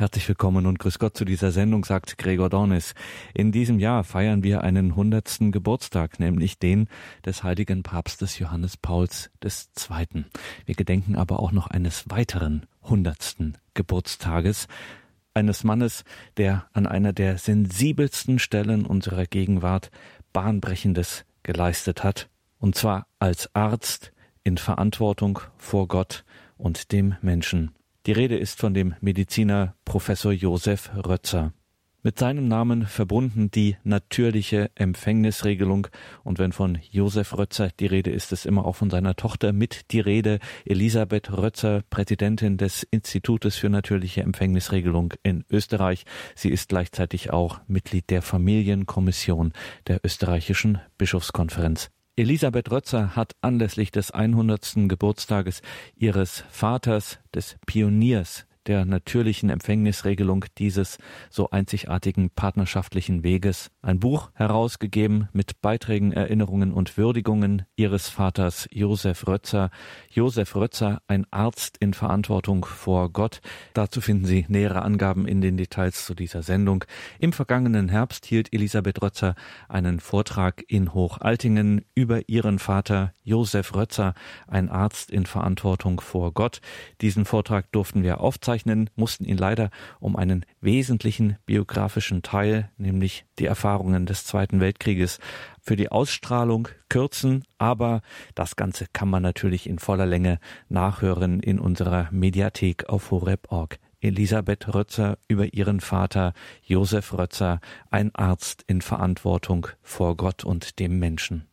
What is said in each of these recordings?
Herzlich willkommen und grüß Gott zu dieser Sendung, sagt Gregor Dornis. In diesem Jahr feiern wir einen hundertsten Geburtstag, nämlich den des heiligen Papstes Johannes Pauls II. Wir gedenken aber auch noch eines weiteren hundertsten Geburtstages, eines Mannes, der an einer der sensibelsten Stellen unserer Gegenwart Bahnbrechendes geleistet hat, und zwar als Arzt in Verantwortung vor Gott und dem Menschen. Die Rede ist von dem Mediziner Professor Josef Rötzer. Mit seinem Namen verbunden die natürliche Empfängnisregelung. Und wenn von Josef Rötzer die Rede ist, ist immer auch von seiner Tochter mit die Rede. Elisabeth Rötzer, Präsidentin des Institutes für natürliche Empfängnisregelung in Österreich. Sie ist gleichzeitig auch Mitglied der Familienkommission der österreichischen Bischofskonferenz. Elisabeth Rötzer hat anlässlich des 100. Geburtstages ihres Vaters, des Pioniers der natürlichen Empfängnisregelung dieses so einzigartigen partnerschaftlichen Weges ein Buch herausgegeben mit Beiträgen, Erinnerungen und Würdigungen ihres Vaters Josef Rötzer. Josef Rötzer, ein Arzt in Verantwortung vor Gott. Dazu finden Sie nähere Angaben in den Details zu dieser Sendung. Im vergangenen Herbst hielt Elisabeth Rötzer einen Vortrag in Hochaltingen über ihren Vater Josef Rötzer, ein Arzt in Verantwortung vor Gott. Diesen Vortrag durften wir aufzeichnen aufzeichnen, mussten ihn leider um einen wesentlichen biografischen Teil, nämlich die Erfahrungen des Zweiten Weltkrieges, für die Ausstrahlung kürzen, aber das Ganze kann man natürlich in voller Länge nachhören in unserer Mediathek auf horeb.org. Elisabeth Rötzer über ihren Vater Josef Rötzer, ein Arzt in Verantwortung vor Gott und dem Menschen.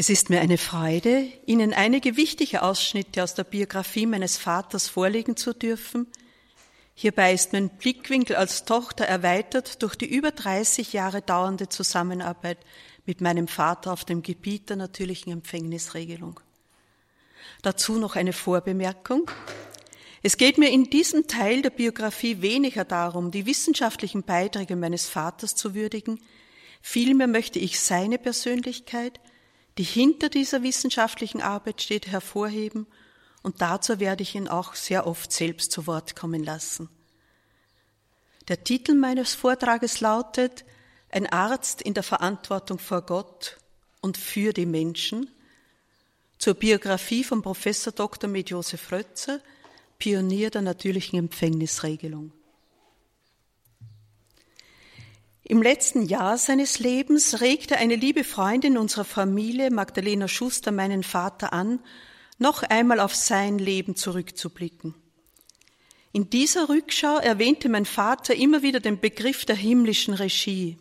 Es ist mir eine Freude, Ihnen einige wichtige Ausschnitte aus der Biografie meines Vaters vorlegen zu dürfen. Hierbei ist mein Blickwinkel als Tochter erweitert durch die über 30 Jahre dauernde Zusammenarbeit mit meinem Vater auf dem Gebiet der natürlichen Empfängnisregelung. Dazu noch eine Vorbemerkung. Es geht mir in diesem Teil der Biografie weniger darum, die wissenschaftlichen Beiträge meines Vaters zu würdigen, vielmehr möchte ich seine Persönlichkeit, die hinter dieser wissenschaftlichen Arbeit steht, hervorheben und dazu werde ich ihn auch sehr oft selbst zu Wort kommen lassen. Der Titel meines Vortrages lautet Ein Arzt in der Verantwortung vor Gott und für die Menschen zur Biografie von Professor Dr. Med Josef Rötzer, Pionier der natürlichen Empfängnisregelung. Im letzten Jahr seines Lebens regte eine liebe Freundin unserer Familie, Magdalena Schuster, meinen Vater an, noch einmal auf sein Leben zurückzublicken. In dieser Rückschau erwähnte mein Vater immer wieder den Begriff der himmlischen Regie.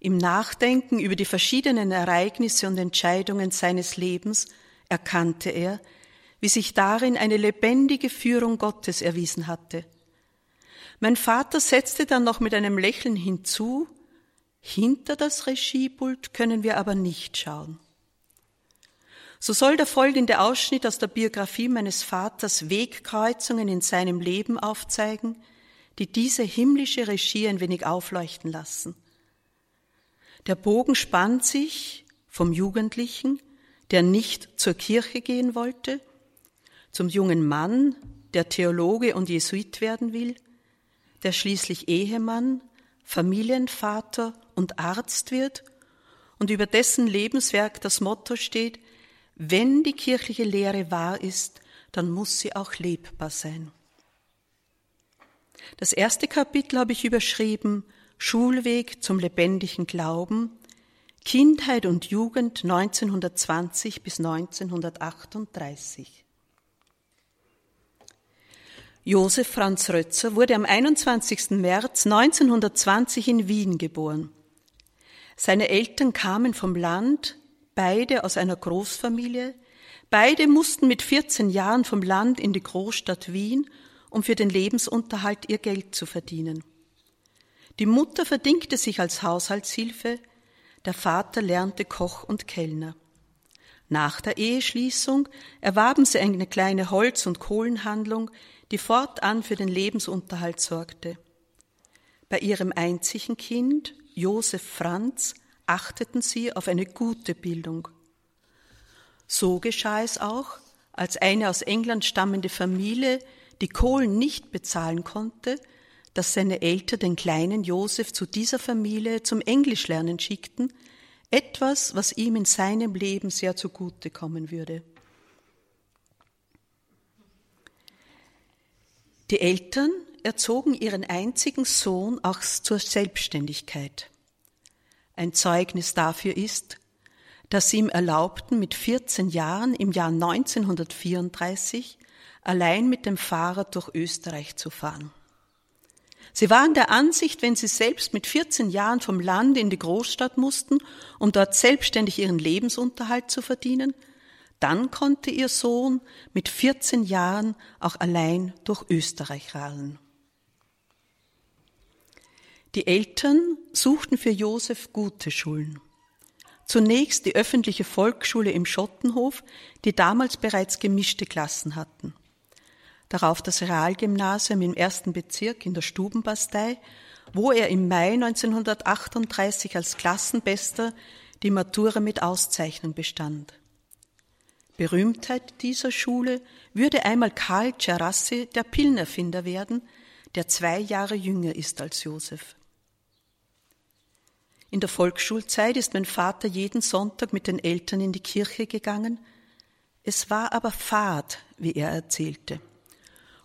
Im Nachdenken über die verschiedenen Ereignisse und Entscheidungen seines Lebens erkannte er, wie sich darin eine lebendige Führung Gottes erwiesen hatte – mein Vater setzte dann noch mit einem Lächeln hinzu, hinter das Regiepult können wir aber nicht schauen. So soll der folgende Ausschnitt aus der Biografie meines Vaters Wegkreuzungen in seinem Leben aufzeigen, die diese himmlische Regie ein wenig aufleuchten lassen. Der Bogen spannt sich vom Jugendlichen, der nicht zur Kirche gehen wollte, zum jungen Mann, der Theologe und Jesuit werden will, der schließlich Ehemann, Familienvater und Arzt wird und über dessen Lebenswerk das Motto steht, wenn die kirchliche Lehre wahr ist, dann muss sie auch lebbar sein. Das erste Kapitel habe ich überschrieben Schulweg zum lebendigen Glauben, Kindheit und Jugend 1920 bis 1938. Josef Franz Rötzer wurde am 21. März 1920 in Wien geboren. Seine Eltern kamen vom Land, beide aus einer Großfamilie. Beide mussten mit 14 Jahren vom Land in die Großstadt Wien, um für den Lebensunterhalt ihr Geld zu verdienen. Die Mutter verdingte sich als Haushaltshilfe, der Vater lernte Koch und Kellner. Nach der Eheschließung erwarben sie eine kleine Holz- und Kohlenhandlung, die fortan für den Lebensunterhalt sorgte. Bei ihrem einzigen Kind, Josef Franz, achteten sie auf eine gute Bildung. So geschah es auch, als eine aus England stammende Familie die Kohlen nicht bezahlen konnte, dass seine Eltern den kleinen Josef zu dieser Familie zum Englischlernen schickten, etwas, was ihm in seinem Leben sehr zugute kommen würde. Die Eltern erzogen ihren einzigen Sohn auch zur Selbstständigkeit. Ein Zeugnis dafür ist, dass sie ihm erlaubten, mit 14 Jahren im Jahr 1934 allein mit dem Fahrrad durch Österreich zu fahren. Sie waren der Ansicht, wenn sie selbst mit 14 Jahren vom Land in die Großstadt mussten, um dort selbstständig ihren Lebensunterhalt zu verdienen, dann konnte ihr Sohn mit 14 Jahren auch allein durch Österreich radeln. Die Eltern suchten für Josef gute Schulen. Zunächst die öffentliche Volksschule im Schottenhof, die damals bereits gemischte Klassen hatten. Darauf das Realgymnasium im ersten Bezirk in der Stubenbastei, wo er im Mai 1938 als Klassenbester die Matura mit Auszeichnung bestand. Berühmtheit dieser Schule würde einmal Karl Cerassi, der Pillerfinder werden, der zwei Jahre jünger ist als Josef. In der Volksschulzeit ist mein Vater jeden Sonntag mit den Eltern in die Kirche gegangen. Es war aber fad, wie er erzählte.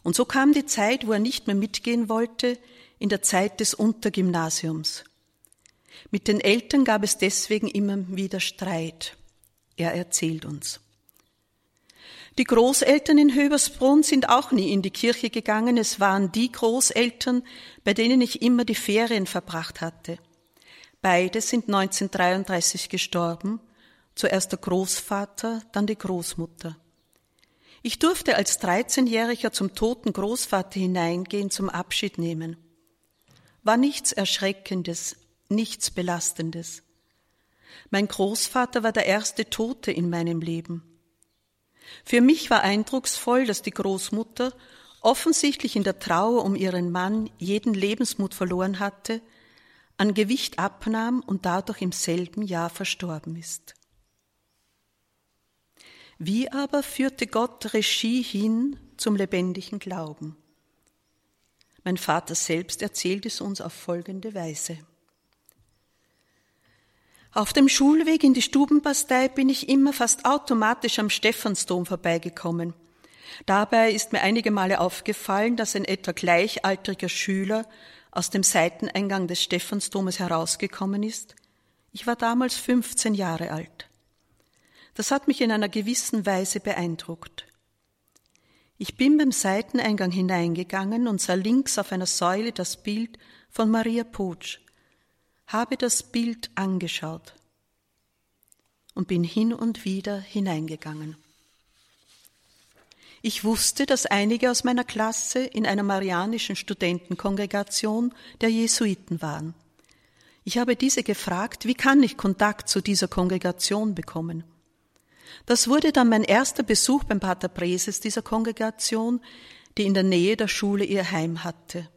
Und so kam die Zeit, wo er nicht mehr mitgehen wollte, in der Zeit des Untergymnasiums. Mit den Eltern gab es deswegen immer wieder Streit. Er erzählt uns. Die Großeltern in Höbersbrunn sind auch nie in die Kirche gegangen. Es waren die Großeltern, bei denen ich immer die Ferien verbracht hatte. Beide sind 1933 gestorben, zuerst der Großvater, dann die Großmutter. Ich durfte als 13-Jähriger zum toten Großvater hineingehen zum Abschied nehmen. War nichts Erschreckendes, nichts Belastendes. Mein Großvater war der erste Tote in meinem Leben. Für mich war eindrucksvoll, dass die Großmutter offensichtlich in der Trauer um ihren Mann jeden Lebensmut verloren hatte an Gewicht abnahm und dadurch im selben Jahr verstorben ist. Wie aber führte Gott Regie hin zum lebendigen Glauben? Mein Vater selbst erzählt es uns auf folgende Weise. Auf dem Schulweg in die Stubenbastei bin ich immer fast automatisch am Stephansdom vorbeigekommen. Dabei ist mir einige Male aufgefallen, dass ein etwa gleichaltriger Schüler aus dem Seiteneingang des Stephansdomes herausgekommen ist. Ich war damals 15 Jahre alt. Das hat mich in einer gewissen Weise beeindruckt. Ich bin beim Seiteneingang hineingegangen und sah links auf einer Säule das Bild von Maria Potsch, habe das Bild angeschaut und bin hin und wieder hineingegangen. Ich wusste, dass einige aus meiner Klasse in einer marianischen Studentenkongregation der Jesuiten waren. Ich habe diese gefragt, wie kann ich Kontakt zu dieser Kongregation bekommen? Das wurde dann mein erster Besuch beim Pater Preses dieser Kongregation, die in der Nähe der Schule ihr Heim hatte.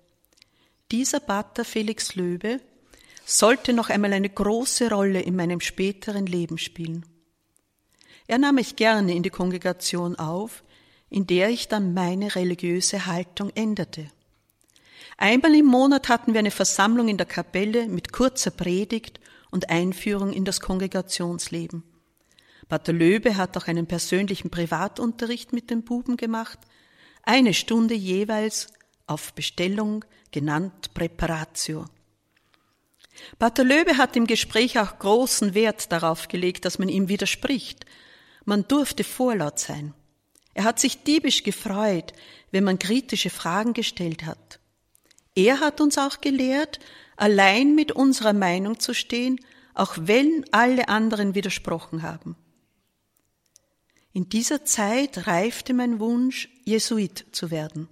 Dieser Pater Felix Löbe sollte noch einmal eine große Rolle in meinem späteren Leben spielen. Er nahm mich gerne in die Kongregation auf, in der ich dann meine religiöse Haltung änderte. Einmal im Monat hatten wir eine Versammlung in der Kapelle mit kurzer Predigt und Einführung in das Kongregationsleben. Pater Löbe hat auch einen persönlichen Privatunterricht mit den Buben gemacht, eine Stunde jeweils auf Bestellung, genannt Präparatio. Pater Löbe hat im Gespräch auch großen Wert darauf gelegt, dass man ihm widerspricht. Man durfte vorlaut sein. Er hat sich diebisch gefreut, wenn man kritische Fragen gestellt hat. Er hat uns auch gelehrt, allein mit unserer Meinung zu stehen, auch wenn alle anderen widersprochen haben. In dieser Zeit reifte mein Wunsch, Jesuit zu werden.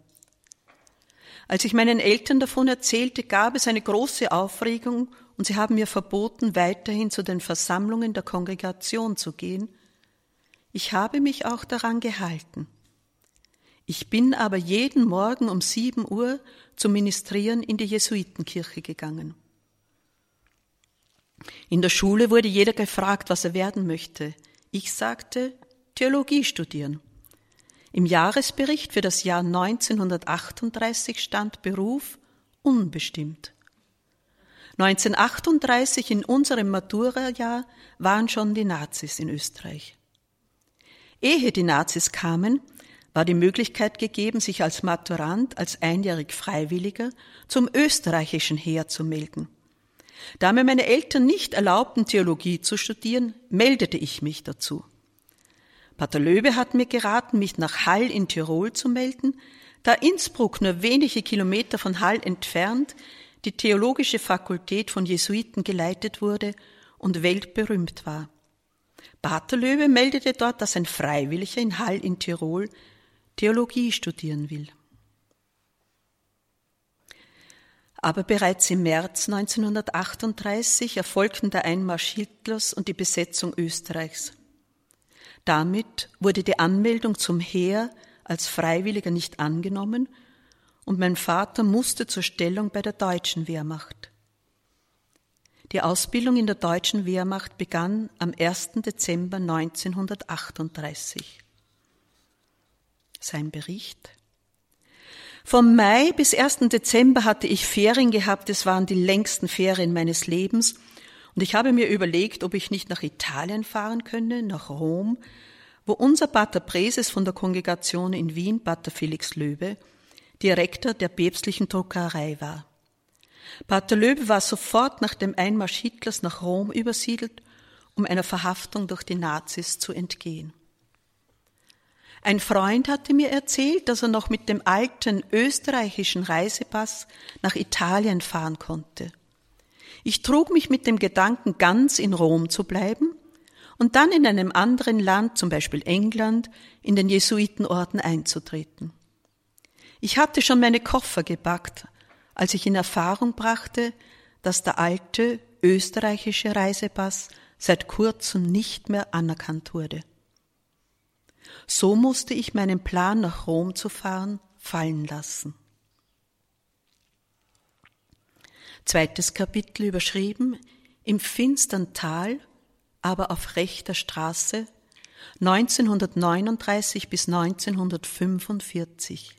Als ich meinen Eltern davon erzählte, gab es eine große Aufregung und sie haben mir verboten, weiterhin zu den Versammlungen der Kongregation zu gehen, ich habe mich auch daran gehalten. Ich bin aber jeden Morgen um sieben Uhr zum Ministrieren in die Jesuitenkirche gegangen. In der Schule wurde jeder gefragt, was er werden möchte. Ich sagte, Theologie studieren. Im Jahresbericht für das Jahr 1938 stand Beruf unbestimmt. 1938 in unserem Matura-Jahr waren schon die Nazis in Österreich. Ehe die Nazis kamen, war die Möglichkeit gegeben, sich als Maturant, als einjährig Freiwilliger zum österreichischen Heer zu melden. Da mir meine Eltern nicht erlaubten, Theologie zu studieren, meldete ich mich dazu. Pater Löbe hat mir geraten, mich nach Hall in Tirol zu melden, da Innsbruck nur wenige Kilometer von Hall entfernt die theologische Fakultät von Jesuiten geleitet wurde und weltberühmt war. Pater Löwe meldete dort, dass ein Freiwilliger in Hall in Tirol Theologie studieren will. Aber bereits im März 1938 erfolgten der Einmarsch Hitlers und die Besetzung Österreichs. Damit wurde die Anmeldung zum Heer als Freiwilliger nicht angenommen und mein Vater musste zur Stellung bei der deutschen Wehrmacht. Die Ausbildung in der deutschen Wehrmacht begann am 1. Dezember 1938. Sein Bericht. Vom Mai bis 1. Dezember hatte ich Ferien gehabt, es waren die längsten Ferien meines Lebens, und ich habe mir überlegt, ob ich nicht nach Italien fahren könne, nach Rom, wo unser Pater Preses von der Kongregation in Wien, Pater Felix Löbe, Direktor der päpstlichen Druckerei war. Pater Löbe war sofort nach dem Einmarsch Hitlers nach Rom übersiedelt, um einer Verhaftung durch die Nazis zu entgehen. Ein Freund hatte mir erzählt, dass er noch mit dem alten österreichischen Reisepass nach Italien fahren konnte. Ich trug mich mit dem Gedanken, ganz in Rom zu bleiben und dann in einem anderen Land, zum Beispiel England, in den Jesuitenorden einzutreten. Ich hatte schon meine Koffer gepackt, als ich in Erfahrung brachte, dass der alte österreichische Reisepass seit kurzem nicht mehr anerkannt wurde. So musste ich meinen Plan, nach Rom zu fahren, fallen lassen. Zweites Kapitel überschrieben Im finstern Tal, aber auf rechter Straße 1939 bis 1945.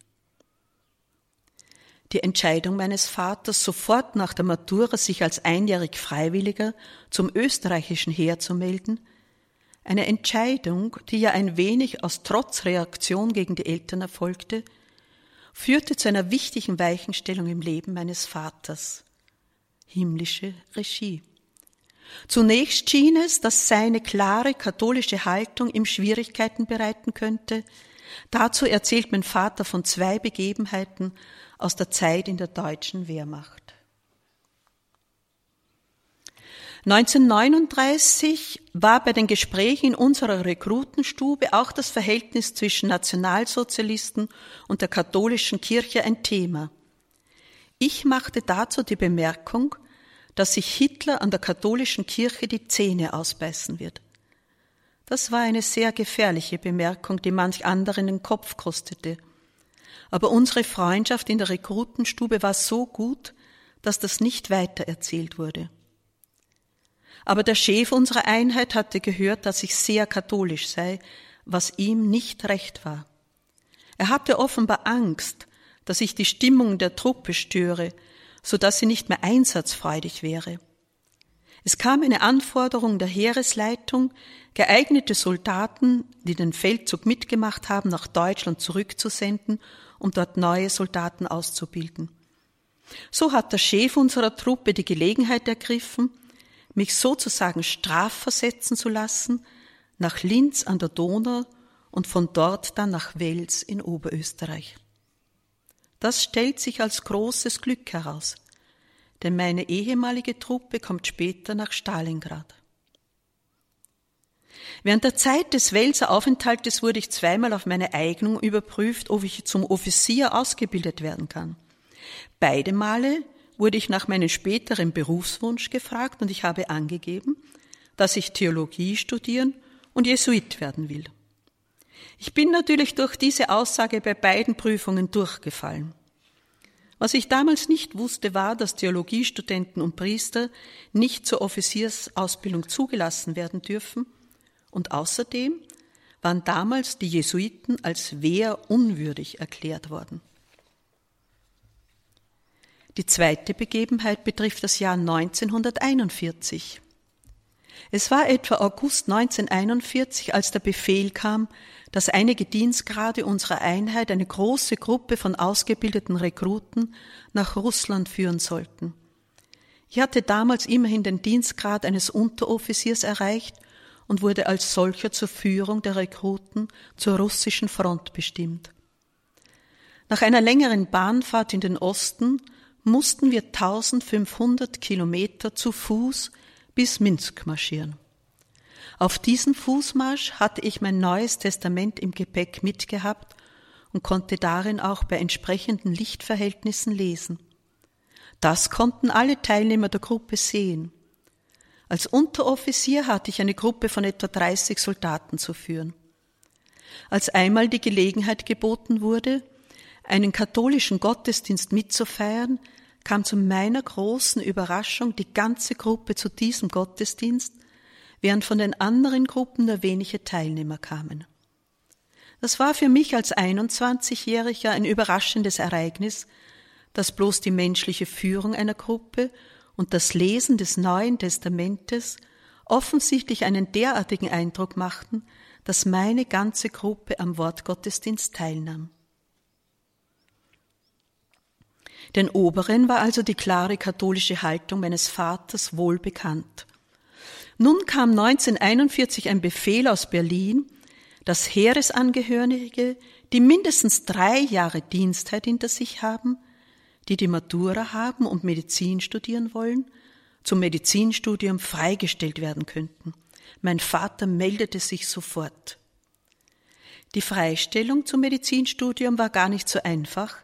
Die Entscheidung meines Vaters, sofort nach der Matura sich als einjährig Freiwilliger zum österreichischen Heer zu melden, eine Entscheidung, die ja ein wenig aus Trotzreaktion gegen die Eltern erfolgte, führte zu einer wichtigen Weichenstellung im Leben meines Vaters. Himmlische Regie. Zunächst schien es, dass seine klare katholische Haltung ihm Schwierigkeiten bereiten könnte. Dazu erzählt mein Vater von zwei Begebenheiten aus der Zeit in der deutschen Wehrmacht. 1939 war bei den Gesprächen in unserer Rekrutenstube auch das Verhältnis zwischen Nationalsozialisten und der katholischen Kirche ein Thema. Ich machte dazu die Bemerkung, dass sich Hitler an der katholischen Kirche die Zähne ausbeißen wird. Das war eine sehr gefährliche Bemerkung, die manch anderen den Kopf kostete. Aber unsere Freundschaft in der Rekrutenstube war so gut, dass das nicht weiter erzählt wurde. Aber der Chef unserer Einheit hatte gehört, dass ich sehr katholisch sei, was ihm nicht recht war. Er hatte offenbar Angst, dass ich die Stimmung der Truppe störe, so dass sie nicht mehr einsatzfreudig wäre. Es kam eine Anforderung der Heeresleitung, geeignete Soldaten, die den Feldzug mitgemacht haben, nach Deutschland zurückzusenden um dort neue Soldaten auszubilden. So hat der Chef unserer Truppe die Gelegenheit ergriffen, mich sozusagen strafversetzen zu lassen nach Linz an der Donau und von dort dann nach Wels in Oberösterreich. Das stellt sich als großes Glück heraus, denn meine ehemalige Truppe kommt später nach Stalingrad. Während der Zeit des Welser Aufenthaltes wurde ich zweimal auf meine Eignung überprüft, ob ich zum Offizier ausgebildet werden kann. Beide Male wurde ich nach meinem späteren Berufswunsch gefragt und ich habe angegeben, dass ich Theologie studieren und Jesuit werden will. Ich bin natürlich durch diese Aussage bei beiden Prüfungen durchgefallen. Was ich damals nicht wusste, war, dass Theologiestudenten und Priester nicht zur Offiziersausbildung zugelassen werden dürfen und außerdem waren damals die Jesuiten als wehrunwürdig erklärt worden. Die zweite Begebenheit betrifft das Jahr 1941. Es war etwa August 1941, als der Befehl kam, dass einige Dienstgrade unserer Einheit eine große Gruppe von ausgebildeten Rekruten nach Russland führen sollten. Ich hatte damals immerhin den Dienstgrad eines Unteroffiziers erreicht und wurde als solcher zur Führung der Rekruten zur russischen Front bestimmt. Nach einer längeren Bahnfahrt in den Osten mussten wir 1500 Kilometer zu Fuß bis Minsk marschieren. Auf diesem Fußmarsch hatte ich mein neues Testament im Gepäck mitgehabt und konnte darin auch bei entsprechenden Lichtverhältnissen lesen. Das konnten alle Teilnehmer der Gruppe sehen. Als Unteroffizier hatte ich eine Gruppe von etwa 30 Soldaten zu führen. Als einmal die Gelegenheit geboten wurde, einen katholischen Gottesdienst mitzufeiern, kam zu meiner großen Überraschung die ganze Gruppe zu diesem Gottesdienst, während von den anderen Gruppen nur wenige Teilnehmer kamen. Das war für mich als 21-Jähriger ein überraschendes Ereignis, dass bloß die menschliche Führung einer Gruppe und das Lesen des Neuen Testamentes offensichtlich einen derartigen Eindruck machten, dass meine ganze Gruppe am Wortgottesdienst teilnahm. Den Oberen war also die klare katholische Haltung meines Vaters wohl bekannt. Nun kam 1941 ein Befehl aus Berlin, dass Heeresangehörige, die mindestens drei Jahre Dienstzeit hinter sich haben, die die Matura haben und Medizin studieren wollen, zum Medizinstudium freigestellt werden könnten. Mein Vater meldete sich sofort. Die Freistellung zum Medizinstudium war gar nicht so einfach,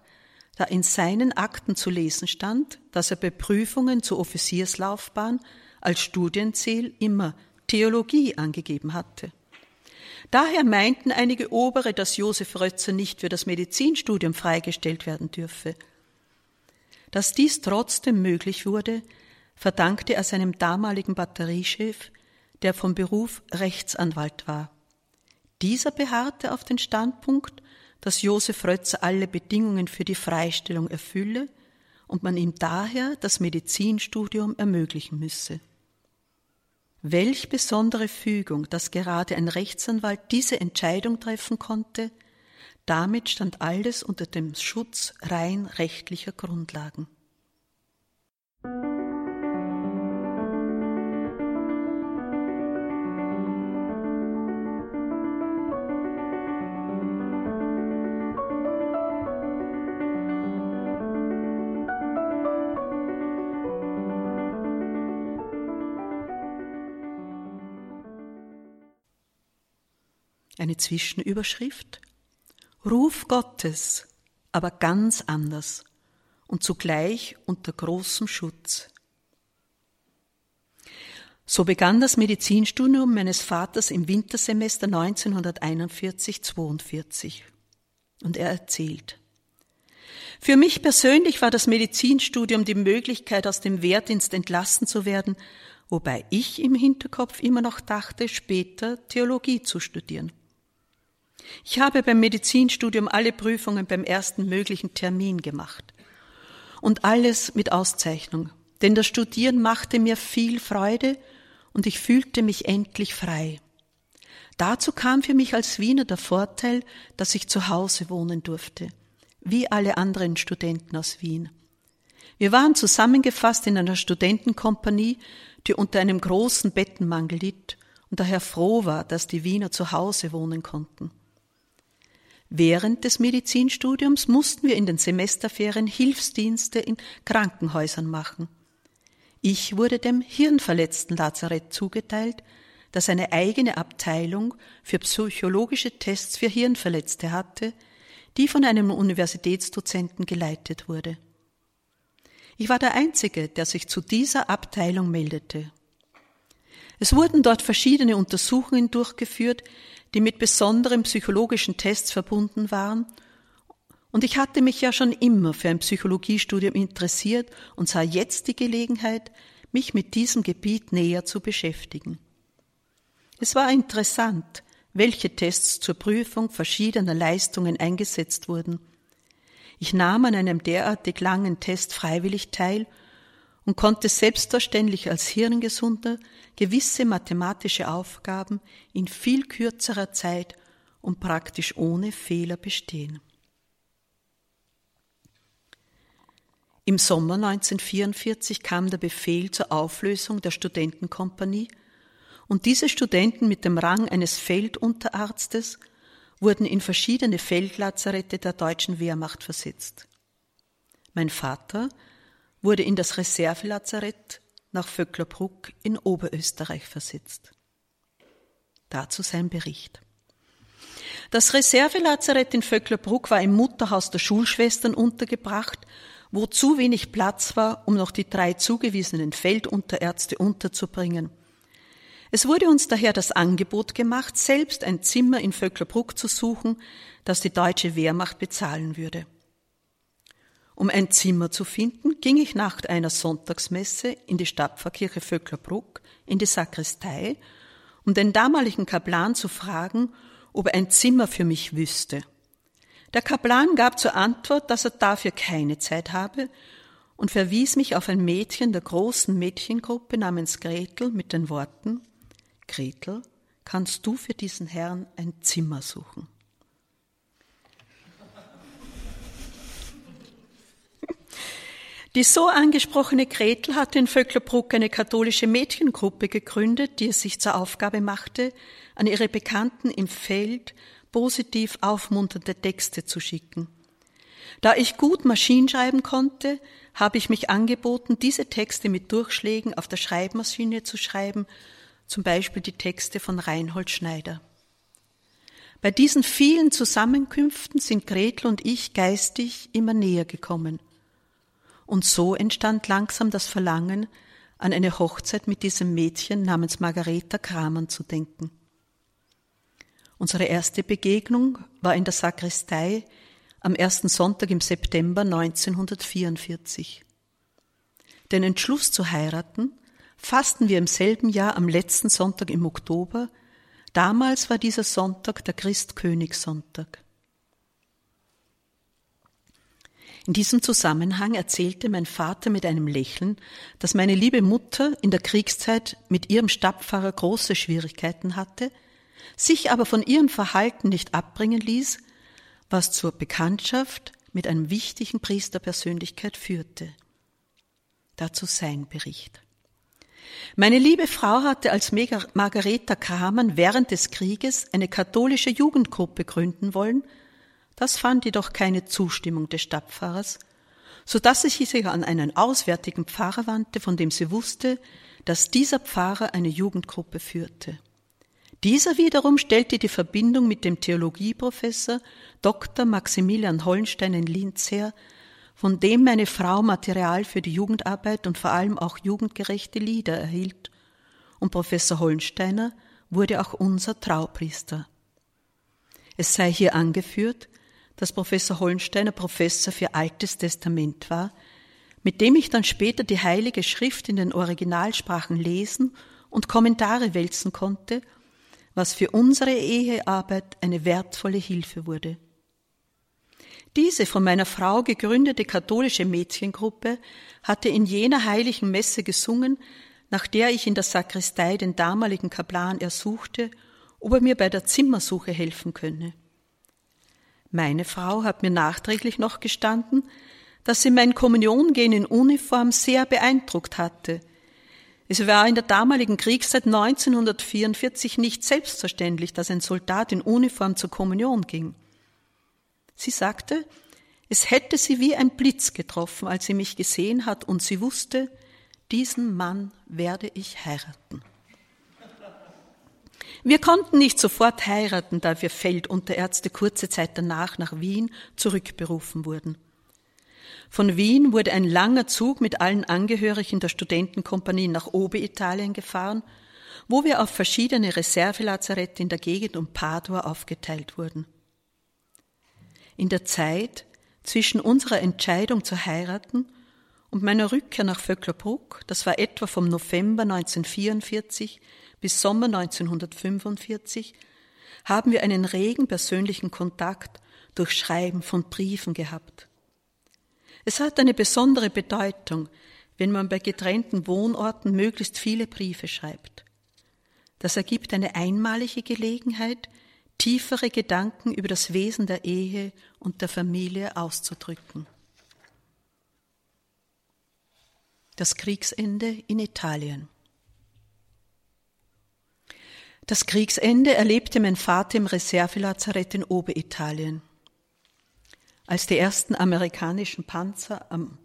da in seinen Akten zu lesen stand, dass er bei Prüfungen zur Offizierslaufbahn als Studienziel immer Theologie angegeben hatte. Daher meinten einige Obere, dass Josef Rötzer nicht für das Medizinstudium freigestellt werden dürfe. Dass dies trotzdem möglich wurde, verdankte er seinem damaligen Batteriechef, der vom Beruf Rechtsanwalt war. Dieser beharrte auf den Standpunkt, dass Josef Rötzer alle Bedingungen für die Freistellung erfülle und man ihm daher das Medizinstudium ermöglichen müsse. Welch besondere Fügung, dass gerade ein Rechtsanwalt diese Entscheidung treffen konnte, damit stand alles unter dem Schutz rein rechtlicher Grundlagen. Eine Zwischenüberschrift Ruf Gottes, aber ganz anders und zugleich unter großem Schutz. So begann das Medizinstudium meines Vaters im Wintersemester 1941-42. Und er erzählt, für mich persönlich war das Medizinstudium die Möglichkeit, aus dem Wehrdienst entlassen zu werden, wobei ich im Hinterkopf immer noch dachte, später Theologie zu studieren. Ich habe beim Medizinstudium alle Prüfungen beim ersten möglichen Termin gemacht. Und alles mit Auszeichnung. Denn das Studieren machte mir viel Freude und ich fühlte mich endlich frei. Dazu kam für mich als Wiener der Vorteil, dass ich zu Hause wohnen durfte, wie alle anderen Studenten aus Wien. Wir waren zusammengefasst in einer Studentenkompanie, die unter einem großen Bettenmangel litt und daher froh war, dass die Wiener zu Hause wohnen konnten. Während des Medizinstudiums mussten wir in den Semesterferien Hilfsdienste in Krankenhäusern machen. Ich wurde dem Hirnverletzten Lazarett zugeteilt, das eine eigene Abteilung für psychologische Tests für Hirnverletzte hatte, die von einem Universitätsdozenten geleitet wurde. Ich war der Einzige, der sich zu dieser Abteilung meldete. Es wurden dort verschiedene Untersuchungen durchgeführt, die mit besonderen psychologischen Tests verbunden waren. Und ich hatte mich ja schon immer für ein Psychologiestudium interessiert und sah jetzt die Gelegenheit, mich mit diesem Gebiet näher zu beschäftigen. Es war interessant, welche Tests zur Prüfung verschiedener Leistungen eingesetzt wurden. Ich nahm an einem derartig langen Test freiwillig teil und konnte selbstverständlich als Hirngesunder gewisse mathematische Aufgaben in viel kürzerer Zeit und praktisch ohne Fehler bestehen. Im Sommer 1944 kam der Befehl zur Auflösung der Studentenkompanie und diese Studenten mit dem Rang eines Feldunterarztes wurden in verschiedene Feldlazarette der deutschen Wehrmacht versetzt. Mein Vater wurde in das Reservelazarett nach Vöcklerbruck in Oberösterreich versetzt. Dazu sein Bericht. Das Reservelazarett in Vöcklerbruck war im Mutterhaus der Schulschwestern untergebracht, wo zu wenig Platz war, um noch die drei zugewiesenen Feldunterärzte unterzubringen. Es wurde uns daher das Angebot gemacht, selbst ein Zimmer in Vöcklerbruck zu suchen, das die deutsche Wehrmacht bezahlen würde. Um ein Zimmer zu finden, ging ich nach einer Sonntagsmesse in die Stadtpfarrkirche Vöcklerbruck, in die Sakristei, um den damaligen Kaplan zu fragen, ob er ein Zimmer für mich wüsste. Der Kaplan gab zur Antwort, dass er dafür keine Zeit habe und verwies mich auf ein Mädchen der großen Mädchengruppe namens Gretel mit den Worten Gretel, kannst du für diesen Herrn ein Zimmer suchen? Die so angesprochene Gretel hatte in Vöcklerbruck eine katholische Mädchengruppe gegründet, die es sich zur Aufgabe machte, an ihre Bekannten im Feld positiv aufmunternde Texte zu schicken. Da ich gut Maschinen schreiben konnte, habe ich mich angeboten, diese Texte mit Durchschlägen auf der Schreibmaschine zu schreiben, zum Beispiel die Texte von Reinhold Schneider. Bei diesen vielen Zusammenkünften sind Gretel und ich geistig immer näher gekommen. Und so entstand langsam das Verlangen, an eine Hochzeit mit diesem Mädchen namens Margareta Kramann zu denken. Unsere erste Begegnung war in der Sakristei am ersten Sonntag im September 1944. Den Entschluss zu heiraten fassten wir im selben Jahr am letzten Sonntag im Oktober. Damals war dieser Sonntag der Christkönigssonntag. In diesem Zusammenhang erzählte mein Vater mit einem Lächeln, dass meine liebe Mutter in der Kriegszeit mit ihrem Stadtpfarrer große Schwierigkeiten hatte, sich aber von ihrem Verhalten nicht abbringen ließ, was zur Bekanntschaft mit einem wichtigen Priesterpersönlichkeit führte. Dazu sein Bericht. Meine liebe Frau hatte als Margareta Kramann während des Krieges eine katholische Jugendgruppe gründen wollen, das fand jedoch keine Zustimmung des Stadtpfarrers, so dass sie sich an einen auswärtigen Pfarrer wandte, von dem sie wusste, dass dieser Pfarrer eine Jugendgruppe führte. Dieser wiederum stellte die Verbindung mit dem Theologieprofessor Dr. Maximilian Hollenstein in Linz her, von dem meine Frau Material für die Jugendarbeit und vor allem auch jugendgerechte Lieder erhielt. Und Professor Hollensteiner wurde auch unser Traupriester. Es sei hier angeführt, dass Professor Hollensteiner Professor für Altes Testament war, mit dem ich dann später die Heilige Schrift in den Originalsprachen lesen und Kommentare wälzen konnte, was für unsere Ehearbeit eine wertvolle Hilfe wurde. Diese von meiner Frau gegründete katholische Mädchengruppe hatte in jener heiligen Messe gesungen, nach der ich in der Sakristei den damaligen Kaplan ersuchte, ob er mir bei der Zimmersuche helfen könne. Meine Frau hat mir nachträglich noch gestanden, dass sie mein Kommuniongehen in Uniform sehr beeindruckt hatte. Es war in der damaligen Kriegszeit 1944 nicht selbstverständlich, dass ein Soldat in Uniform zur Kommunion ging. Sie sagte, es hätte sie wie ein Blitz getroffen, als sie mich gesehen hat, und sie wusste, diesen Mann werde ich heiraten. Wir konnten nicht sofort heiraten, da wir Feldunterärzte kurze Zeit danach nach Wien zurückberufen wurden. Von Wien wurde ein langer Zug mit allen Angehörigen der Studentenkompanie nach Oberitalien gefahren, wo wir auf verschiedene Reservelazarette in der Gegend um Padua aufgeteilt wurden. In der Zeit zwischen unserer Entscheidung zu heiraten und meiner Rückkehr nach Vöcklerbruck, das war etwa vom November 1944 bis Sommer 1945 haben wir einen regen persönlichen Kontakt durch Schreiben von Briefen gehabt. Es hat eine besondere Bedeutung, wenn man bei getrennten Wohnorten möglichst viele Briefe schreibt. Das ergibt eine einmalige Gelegenheit, tiefere Gedanken über das Wesen der Ehe und der Familie auszudrücken. Das Kriegsende in Italien. Das Kriegsende erlebte mein Vater im Reservelazarett in Oberitalien. Als die ersten amerikanischen Panzer am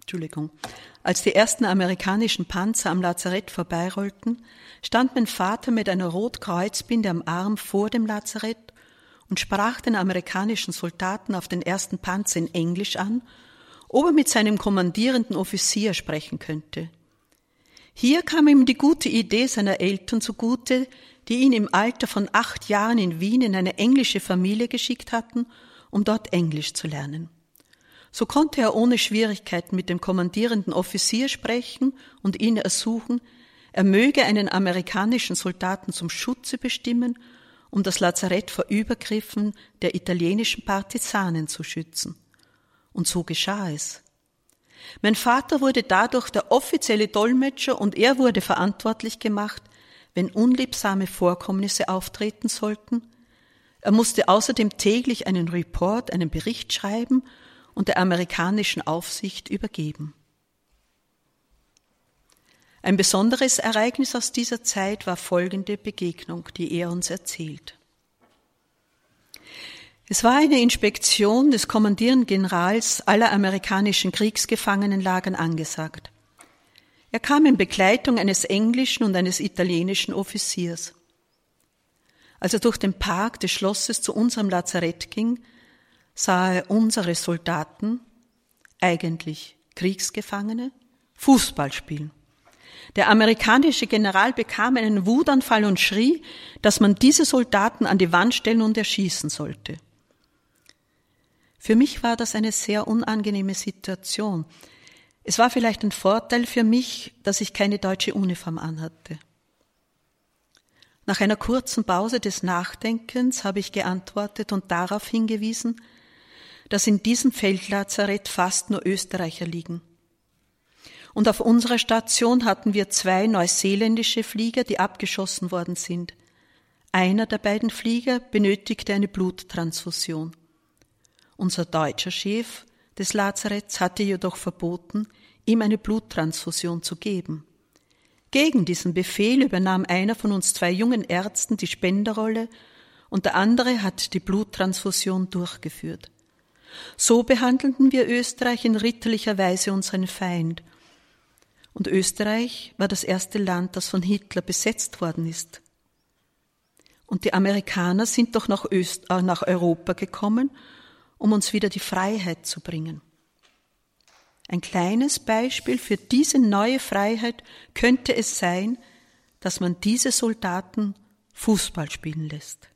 Entschuldigung, als die ersten amerikanischen Panzer am Lazarett vorbeirollten, stand mein Vater mit einer Rotkreuzbinde am Arm vor dem Lazarett und sprach den amerikanischen Soldaten auf den ersten Panzer in Englisch an, ob er mit seinem kommandierenden Offizier sprechen könnte. Hier kam ihm die gute Idee seiner Eltern zugute, die ihn im Alter von acht Jahren in Wien in eine englische Familie geschickt hatten, um dort Englisch zu lernen. So konnte er ohne Schwierigkeiten mit dem kommandierenden Offizier sprechen und ihn ersuchen, er möge einen amerikanischen Soldaten zum Schutze bestimmen, um das Lazarett vor Übergriffen der italienischen Partisanen zu schützen. Und so geschah es. Mein Vater wurde dadurch der offizielle Dolmetscher und er wurde verantwortlich gemacht, wenn unliebsame Vorkommnisse auftreten sollten. Er musste außerdem täglich einen Report, einen Bericht schreiben und der amerikanischen Aufsicht übergeben. Ein besonderes Ereignis aus dieser Zeit war folgende Begegnung, die er uns erzählt. Es war eine Inspektion des kommandierenden Generals aller amerikanischen Kriegsgefangenenlagern angesagt. Er kam in Begleitung eines englischen und eines italienischen Offiziers. Als er durch den Park des Schlosses zu unserem Lazarett ging, sah er unsere Soldaten, eigentlich Kriegsgefangene, Fußball spielen. Der amerikanische General bekam einen Wutanfall und schrie, dass man diese Soldaten an die Wand stellen und erschießen sollte. Für mich war das eine sehr unangenehme Situation. Es war vielleicht ein Vorteil für mich, dass ich keine deutsche Uniform anhatte. Nach einer kurzen Pause des Nachdenkens habe ich geantwortet und darauf hingewiesen, dass in diesem Feldlazarett fast nur Österreicher liegen. Und auf unserer Station hatten wir zwei neuseeländische Flieger, die abgeschossen worden sind. Einer der beiden Flieger benötigte eine Bluttransfusion. Unser deutscher Chef des Lazaretts hatte jedoch verboten, ihm eine Bluttransfusion zu geben. Gegen diesen Befehl übernahm einer von uns zwei jungen Ärzten die Spenderrolle und der andere hat die Bluttransfusion durchgeführt. So behandelten wir Österreich in ritterlicher Weise unseren Feind. Und Österreich war das erste Land, das von Hitler besetzt worden ist. Und die Amerikaner sind doch nach, Öst, äh, nach Europa gekommen um uns wieder die Freiheit zu bringen. Ein kleines Beispiel für diese neue Freiheit könnte es sein, dass man diese Soldaten Fußball spielen lässt.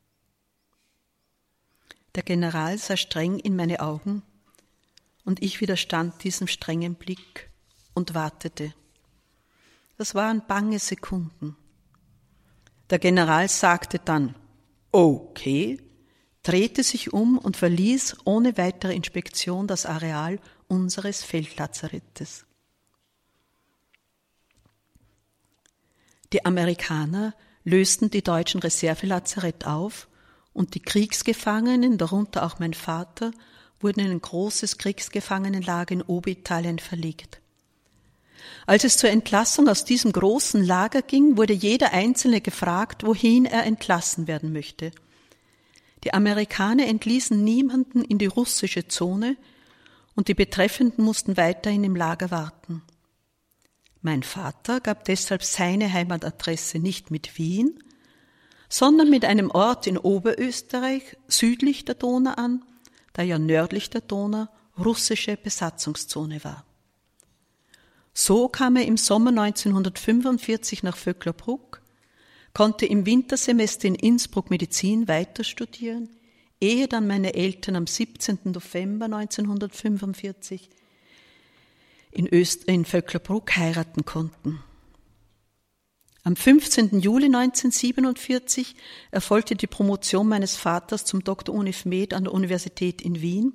Der General sah streng in meine Augen und ich widerstand diesem strengen Blick und wartete. Das waren bange Sekunden. Der General sagte dann, okay, drehte sich um und verließ ohne weitere Inspektion das Areal unseres Feldlazarettes. Die Amerikaner lösten die deutschen Reservelazarett auf und die Kriegsgefangenen, darunter auch mein Vater, wurden in ein großes Kriegsgefangenenlager in Oberitalien verlegt. Als es zur Entlassung aus diesem großen Lager ging, wurde jeder Einzelne gefragt, wohin er entlassen werden möchte. Die Amerikaner entließen niemanden in die russische Zone und die Betreffenden mussten weiterhin im Lager warten. Mein Vater gab deshalb seine Heimatadresse nicht mit Wien, sondern mit einem Ort in Oberösterreich südlich der Donau an, da ja nördlich der Donau russische Besatzungszone war. So kam er im Sommer 1945 nach Vöcklerbruck konnte im Wintersemester in Innsbruck Medizin weiter studieren, ehe dann meine Eltern am 17. November 1945 in, Öst in Vöcklerbruck heiraten konnten. Am 15. Juli 1947 erfolgte die Promotion meines Vaters zum Dr. Unif Med an der Universität in Wien.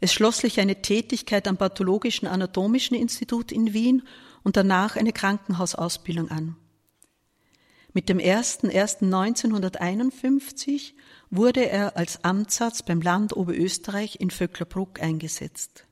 Es schloss sich eine Tätigkeit am Pathologischen Anatomischen Institut in Wien und danach eine Krankenhausausbildung an. Mit dem 01.01.1951 wurde er als Amtsarzt beim Land Oberösterreich in Vöcklerbruck eingesetzt.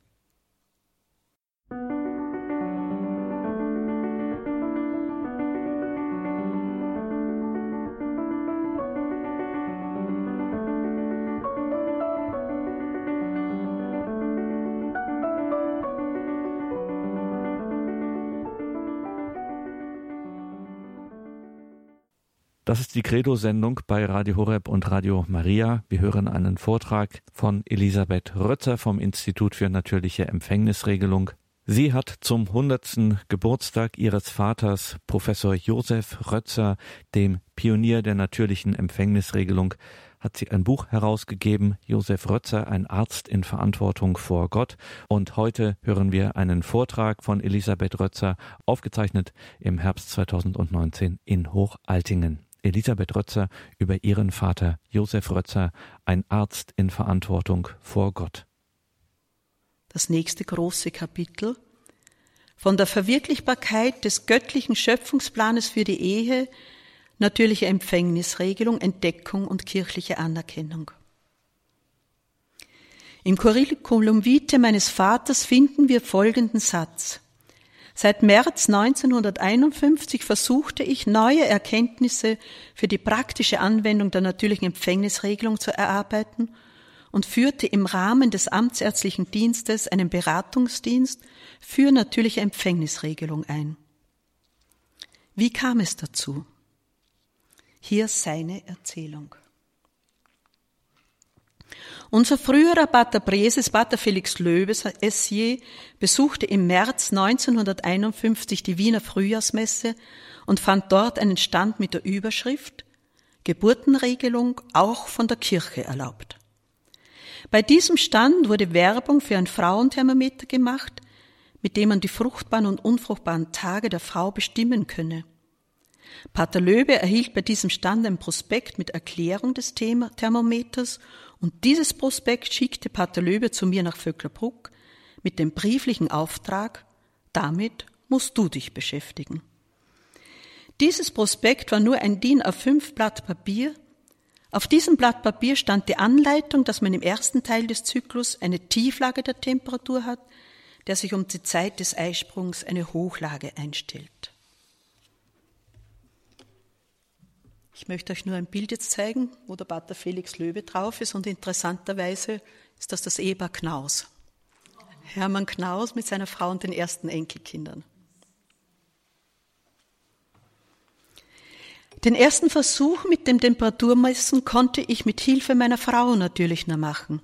Das ist die Credo-Sendung bei Radio Horeb und Radio Maria. Wir hören einen Vortrag von Elisabeth Rötzer vom Institut für natürliche Empfängnisregelung. Sie hat zum 100. Geburtstag ihres Vaters, Professor Josef Rötzer, dem Pionier der natürlichen Empfängnisregelung, hat sie ein Buch herausgegeben, Josef Rötzer, ein Arzt in Verantwortung vor Gott. Und heute hören wir einen Vortrag von Elisabeth Rötzer, aufgezeichnet im Herbst 2019 in Hochaltingen. Elisabeth Rötzer über ihren Vater Josef Rötzer, ein Arzt in Verantwortung vor Gott. Das nächste große Kapitel von der Verwirklichbarkeit des göttlichen Schöpfungsplanes für die Ehe, natürliche Empfängnisregelung, Entdeckung und kirchliche Anerkennung. Im Curriculum vitae meines Vaters finden wir folgenden Satz. Seit März 1951 versuchte ich, neue Erkenntnisse für die praktische Anwendung der natürlichen Empfängnisregelung zu erarbeiten und führte im Rahmen des amtsärztlichen Dienstes einen Beratungsdienst für natürliche Empfängnisregelung ein. Wie kam es dazu? Hier seine Erzählung. Unser früherer Pater Breses, Pater Felix Löbes, SJ, besuchte im März 1951 die Wiener Frühjahrsmesse und fand dort einen Stand mit der Überschrift Geburtenregelung auch von der Kirche erlaubt. Bei diesem Stand wurde Werbung für ein Frauenthermometer gemacht, mit dem man die fruchtbaren und unfruchtbaren Tage der Frau bestimmen könne. Pater Löbe erhielt bei diesem Stand ein Prospekt mit Erklärung des Thermometers und dieses Prospekt schickte Pater Löbe zu mir nach Vöcklerbruck mit dem brieflichen Auftrag, damit musst du dich beschäftigen. Dieses Prospekt war nur ein DIN A5 Blatt Papier. Auf diesem Blatt Papier stand die Anleitung, dass man im ersten Teil des Zyklus eine Tieflage der Temperatur hat, der sich um die Zeit des Eisprungs eine Hochlage einstellt. Ich möchte euch nur ein Bild jetzt zeigen, wo der Pater Felix Löwe drauf ist und interessanterweise ist das das Ehepaar Knaus. Hermann Knaus mit seiner Frau und den ersten Enkelkindern. Den ersten Versuch mit dem Temperaturmessen konnte ich mit Hilfe meiner Frau natürlich nur machen.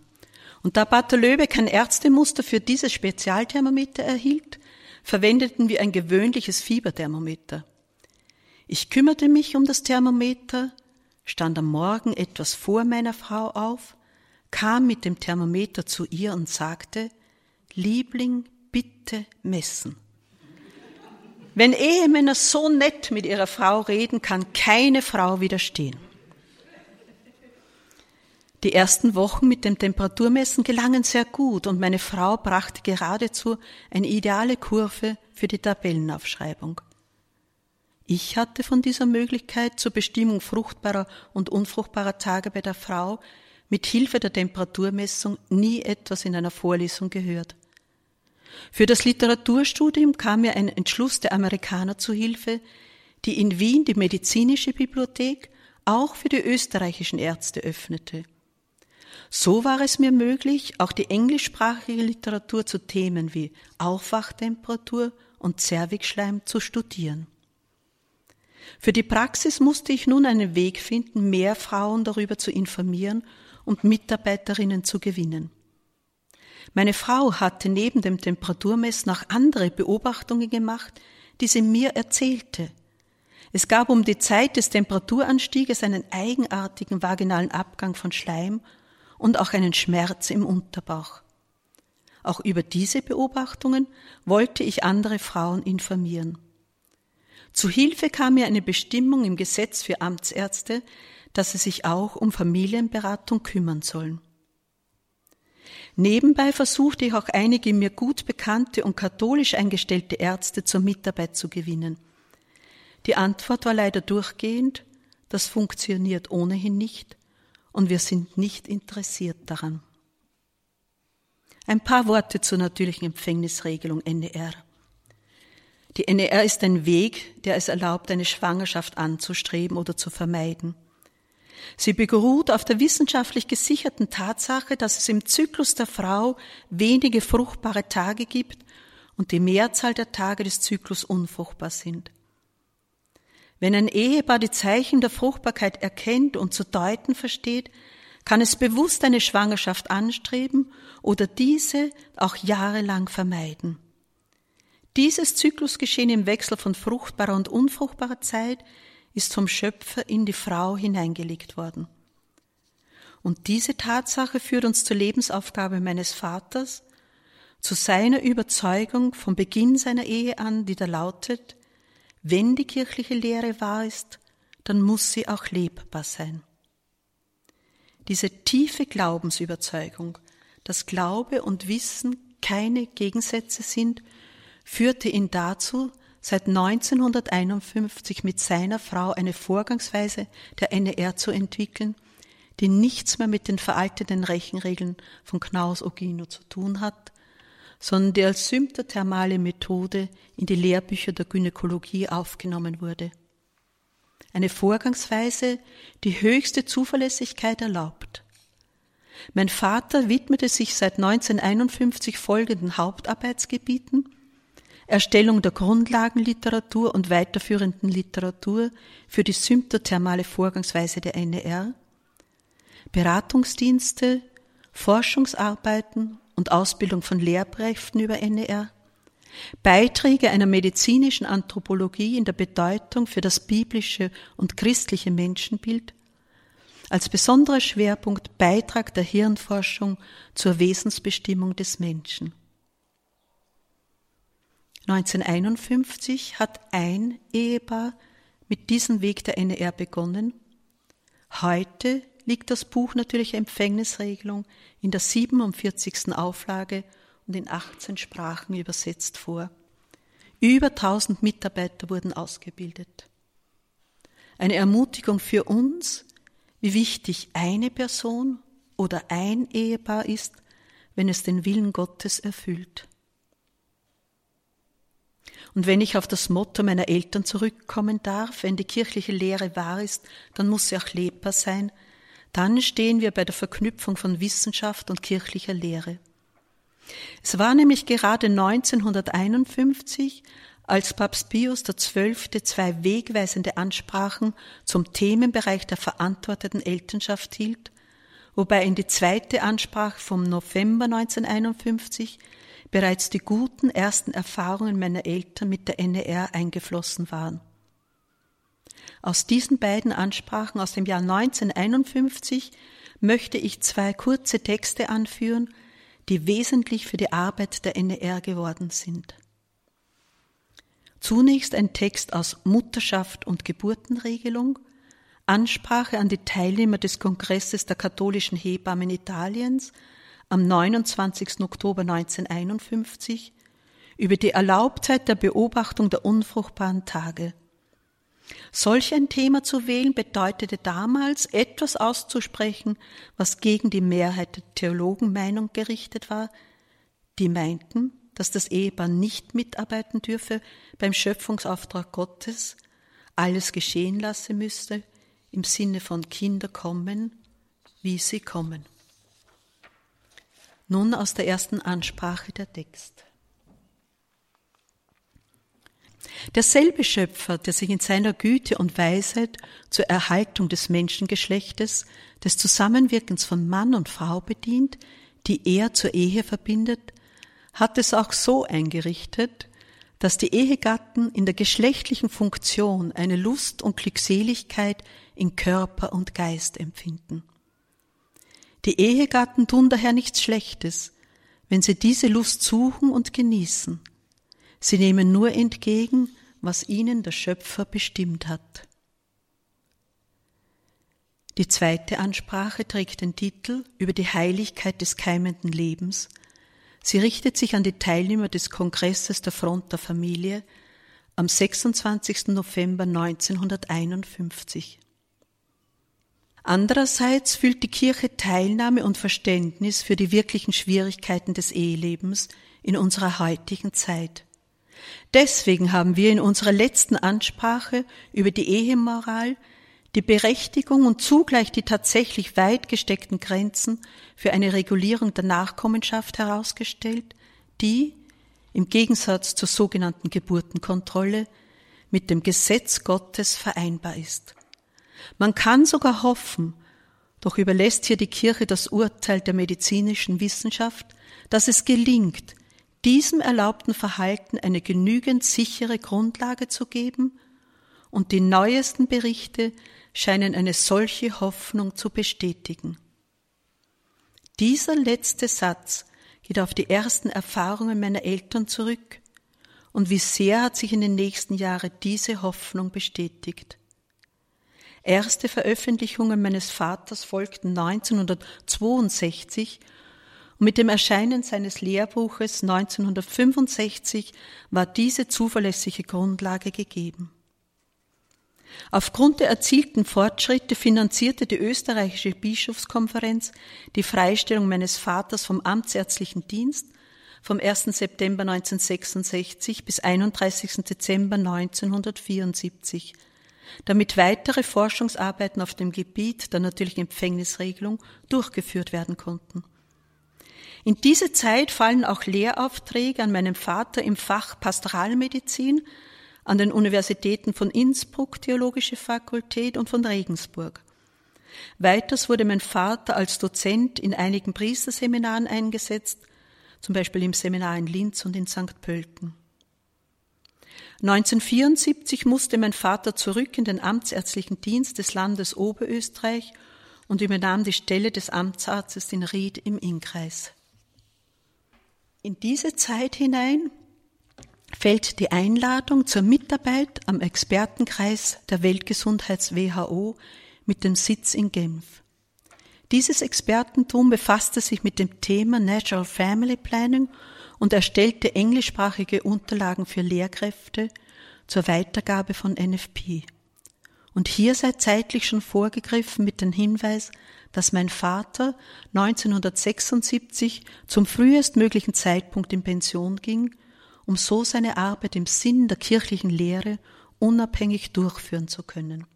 Und da Pater Löwe kein Ärztemuster für dieses Spezialthermometer erhielt, verwendeten wir ein gewöhnliches Fieberthermometer. Ich kümmerte mich um das Thermometer, stand am Morgen etwas vor meiner Frau auf, kam mit dem Thermometer zu ihr und sagte, Liebling, bitte messen. Wenn Ehemänner so nett mit ihrer Frau reden, kann keine Frau widerstehen. Die ersten Wochen mit dem Temperaturmessen gelangen sehr gut und meine Frau brachte geradezu eine ideale Kurve für die Tabellenaufschreibung. Ich hatte von dieser Möglichkeit zur Bestimmung fruchtbarer und unfruchtbarer Tage bei der Frau mit Hilfe der Temperaturmessung nie etwas in einer Vorlesung gehört. Für das Literaturstudium kam mir ein Entschluss der Amerikaner zu Hilfe, die in Wien die medizinische Bibliothek auch für die österreichischen Ärzte öffnete. So war es mir möglich, auch die englischsprachige Literatur zu Themen wie Aufwachtemperatur und Zervixschleim zu studieren. Für die Praxis musste ich nun einen Weg finden, mehr Frauen darüber zu informieren und Mitarbeiterinnen zu gewinnen. Meine Frau hatte neben dem Temperaturmessen noch andere Beobachtungen gemacht, die sie mir erzählte. Es gab um die Zeit des Temperaturanstieges einen eigenartigen vaginalen Abgang von Schleim und auch einen Schmerz im Unterbauch. Auch über diese Beobachtungen wollte ich andere Frauen informieren. Zu Hilfe kam mir eine Bestimmung im Gesetz für Amtsärzte, dass sie sich auch um Familienberatung kümmern sollen. Nebenbei versuchte ich auch einige mir gut bekannte und katholisch eingestellte Ärzte zur Mitarbeit zu gewinnen. Die Antwort war leider durchgehend, das funktioniert ohnehin nicht und wir sind nicht interessiert daran. Ein paar Worte zur natürlichen Empfängnisregelung NER. Die NER ist ein Weg, der es erlaubt, eine Schwangerschaft anzustreben oder zu vermeiden. Sie beruht auf der wissenschaftlich gesicherten Tatsache, dass es im Zyklus der Frau wenige fruchtbare Tage gibt und die Mehrzahl der Tage des Zyklus unfruchtbar sind. Wenn ein Ehepaar die Zeichen der Fruchtbarkeit erkennt und zu deuten versteht, kann es bewusst eine Schwangerschaft anstreben oder diese auch jahrelang vermeiden. Dieses Zyklusgeschehen im Wechsel von fruchtbarer und unfruchtbarer Zeit ist vom Schöpfer in die Frau hineingelegt worden. Und diese Tatsache führt uns zur Lebensaufgabe meines Vaters, zu seiner Überzeugung vom Beginn seiner Ehe an, die da lautet, wenn die kirchliche Lehre wahr ist, dann muss sie auch lebbar sein. Diese tiefe Glaubensüberzeugung, dass Glaube und Wissen keine Gegensätze sind, führte ihn dazu, seit 1951 mit seiner Frau eine Vorgangsweise der NER zu entwickeln, die nichts mehr mit den veralteten Rechenregeln von Knaus Ogino zu tun hat, sondern die als symptothermale Methode in die Lehrbücher der Gynäkologie aufgenommen wurde. Eine Vorgangsweise, die höchste Zuverlässigkeit erlaubt. Mein Vater widmete sich seit 1951 folgenden Hauptarbeitsgebieten Erstellung der Grundlagenliteratur und weiterführenden Literatur für die symptothermale Vorgangsweise der NER, Beratungsdienste, Forschungsarbeiten und Ausbildung von Lehrkräften über NER, Beiträge einer medizinischen Anthropologie in der Bedeutung für das biblische und christliche Menschenbild, als besonderer Schwerpunkt Beitrag der Hirnforschung zur Wesensbestimmung des Menschen. 1951 hat ein Ehepaar mit diesem Weg der NER begonnen. Heute liegt das Buch Natürliche Empfängnisregelung in der 47. Auflage und in 18 Sprachen übersetzt vor. Über 1000 Mitarbeiter wurden ausgebildet. Eine Ermutigung für uns, wie wichtig eine Person oder ein Ehepaar ist, wenn es den Willen Gottes erfüllt. Und wenn ich auf das Motto meiner Eltern zurückkommen darf, wenn die kirchliche Lehre wahr ist, dann muss sie auch lebbar sein, dann stehen wir bei der Verknüpfung von Wissenschaft und kirchlicher Lehre. Es war nämlich gerade 1951, als Papst Pius XII. zwei wegweisende Ansprachen zum Themenbereich der verantworteten Elternschaft hielt, wobei in die zweite Ansprache vom November 1951 bereits die guten ersten Erfahrungen meiner Eltern mit der NER eingeflossen waren. Aus diesen beiden Ansprachen aus dem Jahr 1951 möchte ich zwei kurze Texte anführen, die wesentlich für die Arbeit der NER geworden sind. Zunächst ein Text aus Mutterschaft und Geburtenregelung, Ansprache an die Teilnehmer des Kongresses der katholischen Hebammen Italiens am 29. Oktober 1951 über die Erlaubtheit der Beobachtung der unfruchtbaren Tage. Solch ein Thema zu wählen bedeutete damals, etwas auszusprechen, was gegen die Mehrheit der Theologenmeinung gerichtet war, die meinten, dass das Ehepaar nicht mitarbeiten dürfe beim Schöpfungsauftrag Gottes, alles geschehen lassen müsste, im Sinne von Kinder kommen, wie sie kommen. Nun aus der ersten Ansprache der Text. Derselbe Schöpfer, der sich in seiner Güte und Weisheit zur Erhaltung des Menschengeschlechtes, des Zusammenwirkens von Mann und Frau bedient, die er zur Ehe verbindet, hat es auch so eingerichtet, dass die Ehegatten in der geschlechtlichen Funktion eine Lust und Glückseligkeit in Körper und Geist empfinden. Die Ehegatten tun daher nichts Schlechtes, wenn sie diese Lust suchen und genießen. Sie nehmen nur entgegen, was ihnen der Schöpfer bestimmt hat. Die zweite Ansprache trägt den Titel über die Heiligkeit des keimenden Lebens. Sie richtet sich an die Teilnehmer des Kongresses der Front der Familie am 26. November 1951. Andererseits fühlt die Kirche Teilnahme und Verständnis für die wirklichen Schwierigkeiten des Ehelebens in unserer heutigen Zeit. Deswegen haben wir in unserer letzten Ansprache über die Ehemoral die Berechtigung und zugleich die tatsächlich weit gesteckten Grenzen für eine Regulierung der Nachkommenschaft herausgestellt, die, im Gegensatz zur sogenannten Geburtenkontrolle, mit dem Gesetz Gottes vereinbar ist. Man kann sogar hoffen, doch überlässt hier die Kirche das Urteil der medizinischen Wissenschaft, dass es gelingt, diesem erlaubten Verhalten eine genügend sichere Grundlage zu geben, und die neuesten Berichte scheinen eine solche Hoffnung zu bestätigen. Dieser letzte Satz geht auf die ersten Erfahrungen meiner Eltern zurück, und wie sehr hat sich in den nächsten Jahren diese Hoffnung bestätigt. Erste Veröffentlichungen meines Vaters folgten 1962 und mit dem Erscheinen seines Lehrbuches 1965 war diese zuverlässige Grundlage gegeben. Aufgrund der erzielten Fortschritte finanzierte die österreichische Bischofskonferenz die Freistellung meines Vaters vom amtsärztlichen Dienst vom 1. September 1966 bis 31. Dezember 1974 damit weitere Forschungsarbeiten auf dem Gebiet der natürlichen Empfängnisregelung durchgeführt werden konnten. In diese Zeit fallen auch Lehraufträge an meinem Vater im Fach Pastoralmedizin an den Universitäten von Innsbruck Theologische Fakultät und von Regensburg. Weiters wurde mein Vater als Dozent in einigen Priesterseminaren eingesetzt, zum Beispiel im Seminar in Linz und in St. Pölten. 1974 musste mein Vater zurück in den amtsärztlichen Dienst des Landes Oberösterreich und übernahm die Stelle des Amtsarztes in Ried im Innkreis. In diese Zeit hinein fällt die Einladung zur Mitarbeit am Expertenkreis der Weltgesundheits WHO mit dem Sitz in Genf. Dieses Expertentum befasste sich mit dem Thema Natural Family Planning und erstellte englischsprachige Unterlagen für Lehrkräfte zur Weitergabe von NFP. Und hier sei zeitlich schon vorgegriffen mit dem Hinweis, dass mein Vater 1976 zum frühestmöglichen Zeitpunkt in Pension ging, um so seine Arbeit im Sinn der kirchlichen Lehre unabhängig durchführen zu können.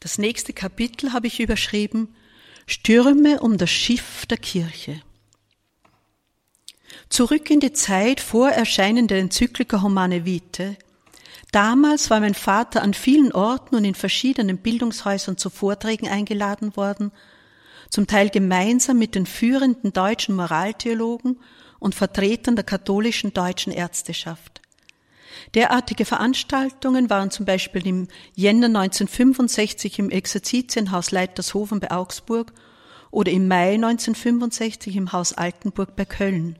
Das nächste Kapitel habe ich überschrieben Stürme um das Schiff der Kirche. Zurück in die Zeit vor Erscheinen der Enzyklika Humane Vitae. Damals war mein Vater an vielen Orten und in verschiedenen Bildungshäusern zu Vorträgen eingeladen worden, zum Teil gemeinsam mit den führenden deutschen Moraltheologen und Vertretern der katholischen deutschen Ärzteschaft. Derartige Veranstaltungen waren zum Beispiel im Jänner 1965 im Exerzitienhaus Leitershofen bei Augsburg oder im Mai 1965 im Haus Altenburg bei Köln.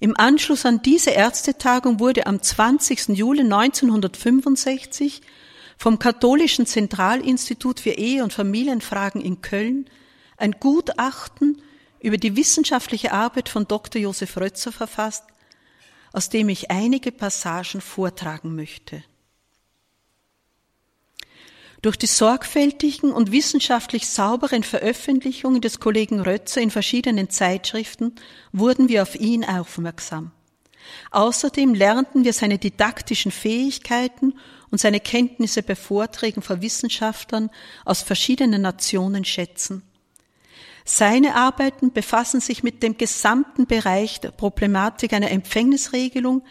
Im Anschluss an diese Ärztetagung wurde am 20. Juli 1965 vom Katholischen Zentralinstitut für Ehe- und Familienfragen in Köln ein Gutachten über die wissenschaftliche Arbeit von Dr. Josef Rötzer verfasst, aus dem ich einige Passagen vortragen möchte. Durch die sorgfältigen und wissenschaftlich sauberen Veröffentlichungen des Kollegen Rötzer in verschiedenen Zeitschriften wurden wir auf ihn aufmerksam. Außerdem lernten wir seine didaktischen Fähigkeiten und seine Kenntnisse bei Vorträgen vor Wissenschaftlern aus verschiedenen Nationen schätzen. Seine Arbeiten befassen sich mit dem gesamten Bereich der Problematik einer Empfängnisregelung,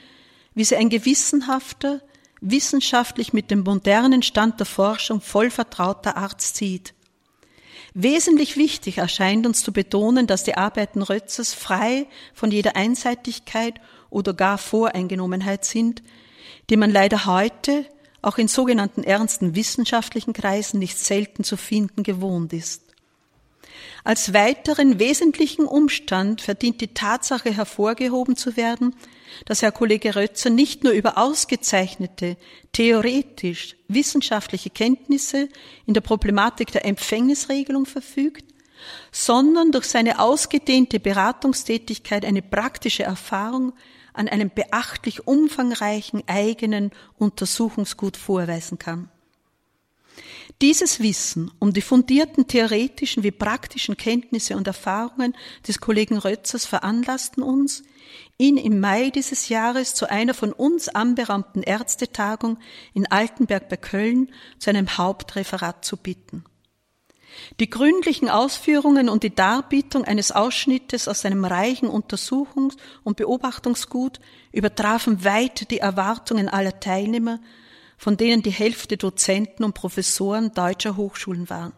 wie sie ein gewissenhafter, wissenschaftlich mit dem modernen Stand der Forschung voll vertrauter Arzt sieht. Wesentlich wichtig erscheint uns zu betonen, dass die Arbeiten Rötzers frei von jeder Einseitigkeit oder gar Voreingenommenheit sind, die man leider heute auch in sogenannten ernsten wissenschaftlichen Kreisen nicht selten zu finden gewohnt ist. Als weiteren wesentlichen Umstand verdient die Tatsache hervorgehoben zu werden, dass Herr Kollege Rötzer nicht nur über ausgezeichnete, theoretisch wissenschaftliche Kenntnisse in der Problematik der Empfängnisregelung verfügt, sondern durch seine ausgedehnte Beratungstätigkeit eine praktische Erfahrung an einem beachtlich umfangreichen eigenen Untersuchungsgut vorweisen kann. Dieses Wissen um die fundierten theoretischen wie praktischen Kenntnisse und Erfahrungen des Kollegen Rötzers veranlassten uns, ihn im Mai dieses Jahres zu einer von uns anberaumten Ärztetagung in Altenberg bei Köln zu einem Hauptreferat zu bitten. Die gründlichen Ausführungen und die Darbietung eines Ausschnittes aus seinem reichen Untersuchungs- und Beobachtungsgut übertrafen weit die Erwartungen aller Teilnehmer, von denen die Hälfte Dozenten und Professoren deutscher Hochschulen waren.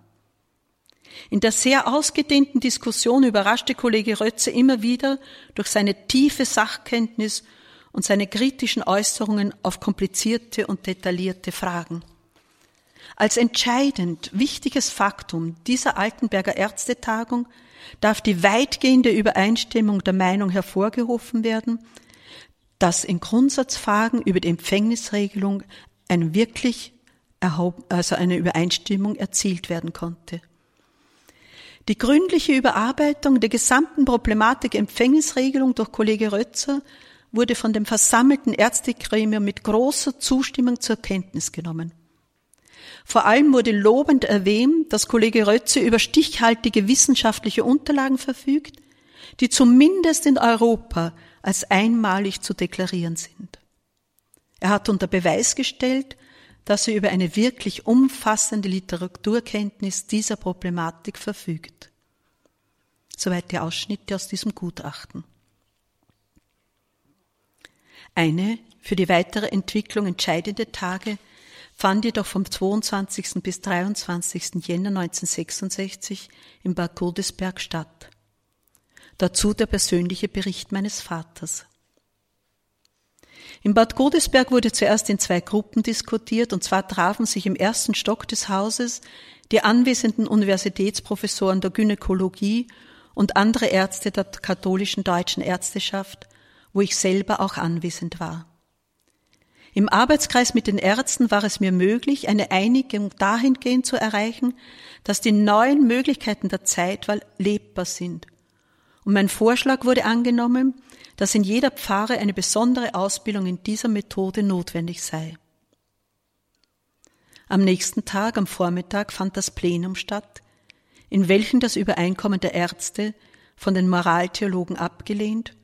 In der sehr ausgedehnten Diskussion überraschte Kollege Rötze immer wieder durch seine tiefe Sachkenntnis und seine kritischen Äußerungen auf komplizierte und detaillierte Fragen. Als entscheidend wichtiges Faktum dieser Altenberger Ärztetagung darf die weitgehende Übereinstimmung der Meinung hervorgehoben werden, dass in Grundsatzfragen über die Empfängnisregelung eine wirklich also eine Übereinstimmung erzielt werden konnte. Die gründliche Überarbeitung der gesamten Problematik Empfängnisregelung durch Kollege Rötzer wurde von dem versammelten Ärztegremium mit großer Zustimmung zur Kenntnis genommen. Vor allem wurde lobend erwähnt, dass Kollege Rötze über stichhaltige wissenschaftliche Unterlagen verfügt, die zumindest in Europa als einmalig zu deklarieren sind. Er hat unter Beweis gestellt, dass er über eine wirklich umfassende Literaturkenntnis dieser Problematik verfügt. Soweit die Ausschnitte aus diesem Gutachten. Eine für die weitere Entwicklung entscheidende Tage fand jedoch vom 22. bis 23. Jänner 1966 in Bad Godesberg statt. Dazu der persönliche Bericht meines Vaters. In Bad Godesberg wurde zuerst in zwei Gruppen diskutiert, und zwar trafen sich im ersten Stock des Hauses die anwesenden Universitätsprofessoren der Gynäkologie und andere Ärzte der katholischen deutschen Ärzteschaft, wo ich selber auch anwesend war. Im Arbeitskreis mit den Ärzten war es mir möglich, eine Einigung dahingehend zu erreichen, dass die neuen Möglichkeiten der Zeitwahl lebbar sind. Und mein Vorschlag wurde angenommen, dass in jeder Pfarre eine besondere Ausbildung in dieser Methode notwendig sei. Am nächsten Tag, am Vormittag, fand das Plenum statt, in welchem das Übereinkommen der Ärzte von den Moraltheologen abgelehnt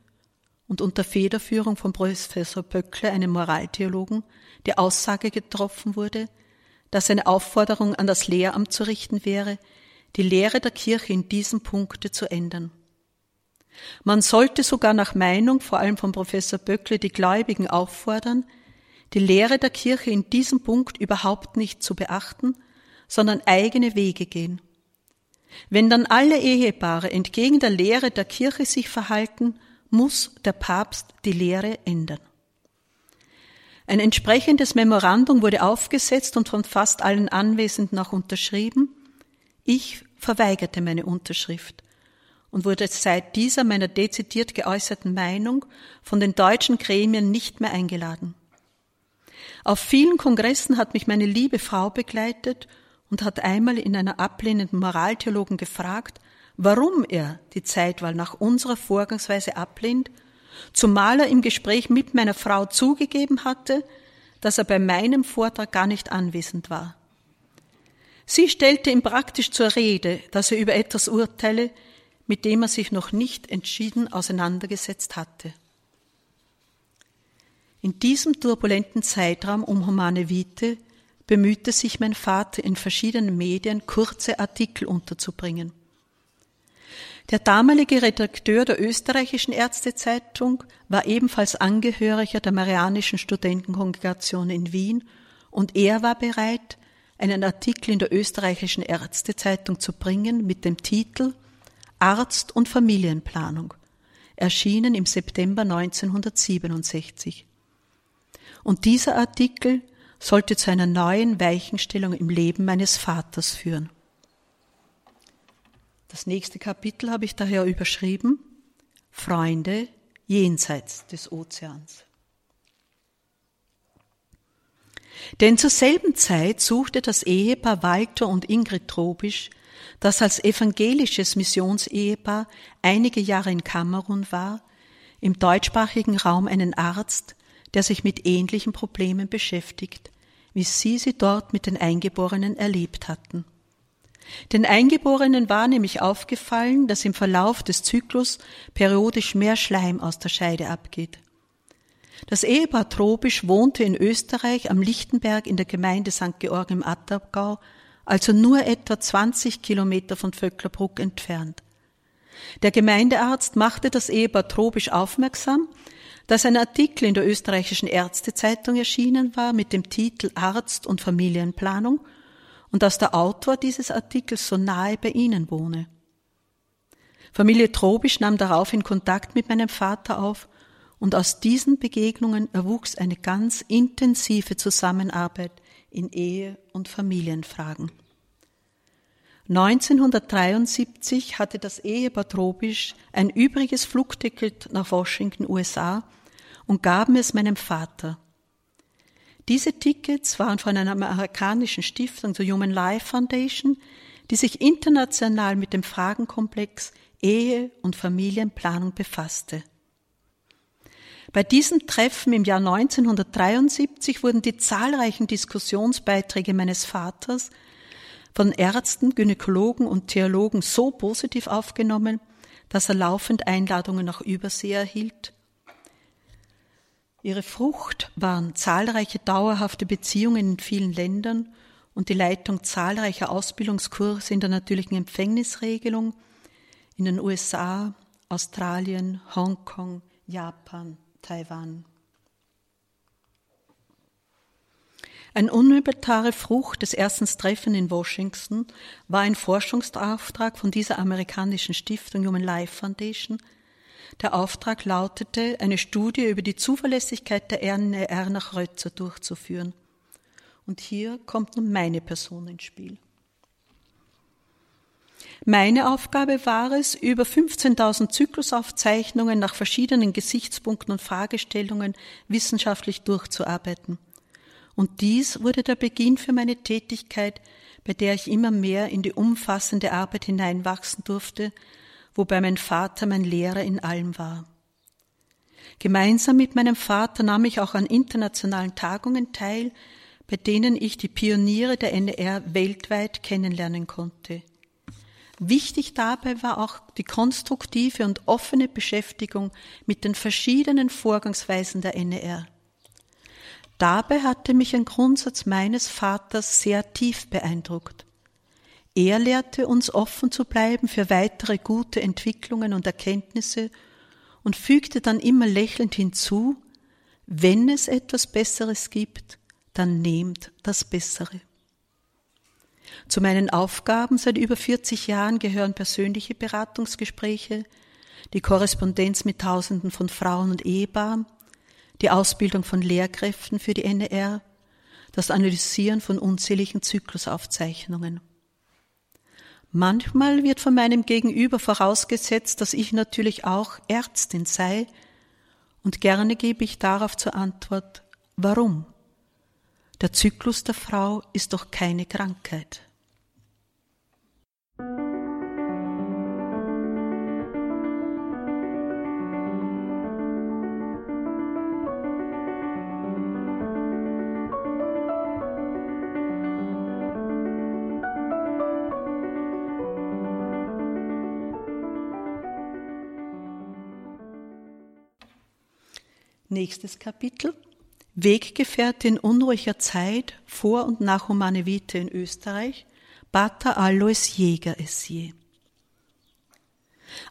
und unter Federführung von Professor Böckle, einem Moraltheologen, die Aussage getroffen wurde, dass eine Aufforderung an das Lehramt zu richten wäre, die Lehre der Kirche in diesem Punkte zu ändern. Man sollte sogar nach Meinung vor allem von Professor Böckle die Gläubigen auffordern, die Lehre der Kirche in diesem Punkt überhaupt nicht zu beachten, sondern eigene Wege gehen. Wenn dann alle Ehepaare entgegen der Lehre der Kirche sich verhalten, muss der Papst die Lehre ändern. Ein entsprechendes Memorandum wurde aufgesetzt und von fast allen Anwesenden auch unterschrieben. Ich verweigerte meine Unterschrift und wurde seit dieser meiner dezidiert geäußerten Meinung von den deutschen Gremien nicht mehr eingeladen. Auf vielen Kongressen hat mich meine liebe Frau begleitet und hat einmal in einer ablehnenden Moraltheologen gefragt, warum er die Zeitwahl nach unserer Vorgangsweise ablehnt, zumal er im Gespräch mit meiner Frau zugegeben hatte, dass er bei meinem Vortrag gar nicht anwesend war. Sie stellte ihm praktisch zur Rede, dass er über etwas urteile, mit dem er sich noch nicht entschieden auseinandergesetzt hatte. In diesem turbulenten Zeitraum um Humane Vitae bemühte sich mein Vater in verschiedenen Medien kurze Artikel unterzubringen. Der damalige Redakteur der österreichischen Ärztezeitung war ebenfalls Angehöriger der Marianischen Studentenkongregation in Wien und er war bereit, einen Artikel in der österreichischen Ärztezeitung zu bringen mit dem Titel Arzt und Familienplanung, erschienen im September 1967. Und dieser Artikel sollte zu einer neuen Weichenstellung im Leben meines Vaters führen. Das nächste Kapitel habe ich daher überschrieben Freunde jenseits des Ozeans. Denn zur selben Zeit suchte das Ehepaar Walter und Ingrid Trobisch, das als evangelisches Missionsehepaar einige Jahre in Kamerun war, im deutschsprachigen Raum einen Arzt, der sich mit ähnlichen Problemen beschäftigt, wie sie sie dort mit den Eingeborenen erlebt hatten. Den Eingeborenen war nämlich aufgefallen, dass im Verlauf des Zyklus periodisch mehr Schleim aus der Scheide abgeht. Das Ehepaar Tropisch wohnte in Österreich am Lichtenberg in der Gemeinde St. Georg im Atterbgau, also nur etwa 20 Kilometer von Vöcklerbruck entfernt. Der Gemeindearzt machte das Ehepaar Tropisch aufmerksam, dass ein Artikel in der österreichischen Ärztezeitung erschienen war mit dem Titel Arzt und Familienplanung und dass der Autor dieses Artikels so nahe bei ihnen wohne. Familie Trobisch nahm daraufhin Kontakt mit meinem Vater auf und aus diesen Begegnungen erwuchs eine ganz intensive Zusammenarbeit in Ehe- und Familienfragen. 1973 hatte das Ehepaar Trobisch ein übriges Flugticket nach Washington, USA und gaben es meinem Vater. Diese Tickets waren von einer amerikanischen Stiftung, der Human Life Foundation, die sich international mit dem Fragenkomplex Ehe und Familienplanung befasste. Bei diesem Treffen im Jahr 1973 wurden die zahlreichen Diskussionsbeiträge meines Vaters von Ärzten, Gynäkologen und Theologen so positiv aufgenommen, dass er laufend Einladungen nach Übersee erhielt. Ihre Frucht waren zahlreiche dauerhafte Beziehungen in vielen Ländern und die Leitung zahlreicher Ausbildungskurse in der natürlichen Empfängnisregelung in den USA, Australien, Hongkong, Japan, Taiwan. Ein unübertare Frucht des ersten Treffens in Washington war ein Forschungsauftrag von dieser amerikanischen Stiftung Human Life Foundation – der Auftrag lautete, eine Studie über die Zuverlässigkeit der RNR nach Rötzer durchzuführen. Und hier kommt nun meine Person ins Spiel. Meine Aufgabe war es, über 15.000 Zyklusaufzeichnungen nach verschiedenen Gesichtspunkten und Fragestellungen wissenschaftlich durchzuarbeiten. Und dies wurde der Beginn für meine Tätigkeit, bei der ich immer mehr in die umfassende Arbeit hineinwachsen durfte, wobei mein Vater mein Lehrer in allem war. Gemeinsam mit meinem Vater nahm ich auch an internationalen Tagungen teil, bei denen ich die Pioniere der NR weltweit kennenlernen konnte. Wichtig dabei war auch die konstruktive und offene Beschäftigung mit den verschiedenen Vorgangsweisen der NR. Dabei hatte mich ein Grundsatz meines Vaters sehr tief beeindruckt. Er lehrte uns offen zu bleiben für weitere gute Entwicklungen und Erkenntnisse und fügte dann immer lächelnd hinzu, wenn es etwas Besseres gibt, dann nehmt das Bessere. Zu meinen Aufgaben seit über 40 Jahren gehören persönliche Beratungsgespräche, die Korrespondenz mit Tausenden von Frauen und Ehepaaren, die Ausbildung von Lehrkräften für die NR, das Analysieren von unzähligen Zyklusaufzeichnungen. Manchmal wird von meinem Gegenüber vorausgesetzt, dass ich natürlich auch Ärztin sei, und gerne gebe ich darauf zur Antwort, warum? Der Zyklus der Frau ist doch keine Krankheit. Nächstes Kapitel. Weggefährtin unruhiger Zeit vor und nach Humane Vitae in Österreich, Pater Alois Jäger Essier.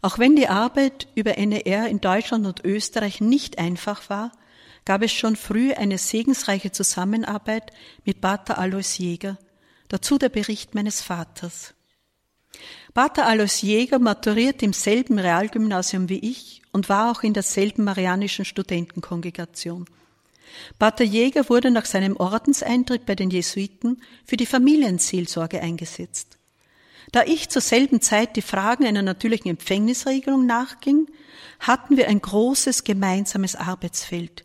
Auch wenn die Arbeit über NER in Deutschland und Österreich nicht einfach war, gab es schon früh eine segensreiche Zusammenarbeit mit Pater Alois Jäger, Dazu der Bericht meines Vaters. Pater Alois Jäger maturiert im selben Realgymnasium wie ich und war auch in derselben marianischen Studentenkongregation. Pater Jäger wurde nach seinem Ordenseintritt bei den Jesuiten für die Familienseelsorge eingesetzt. Da ich zur selben Zeit die Fragen einer natürlichen Empfängnisregelung nachging, hatten wir ein großes gemeinsames Arbeitsfeld.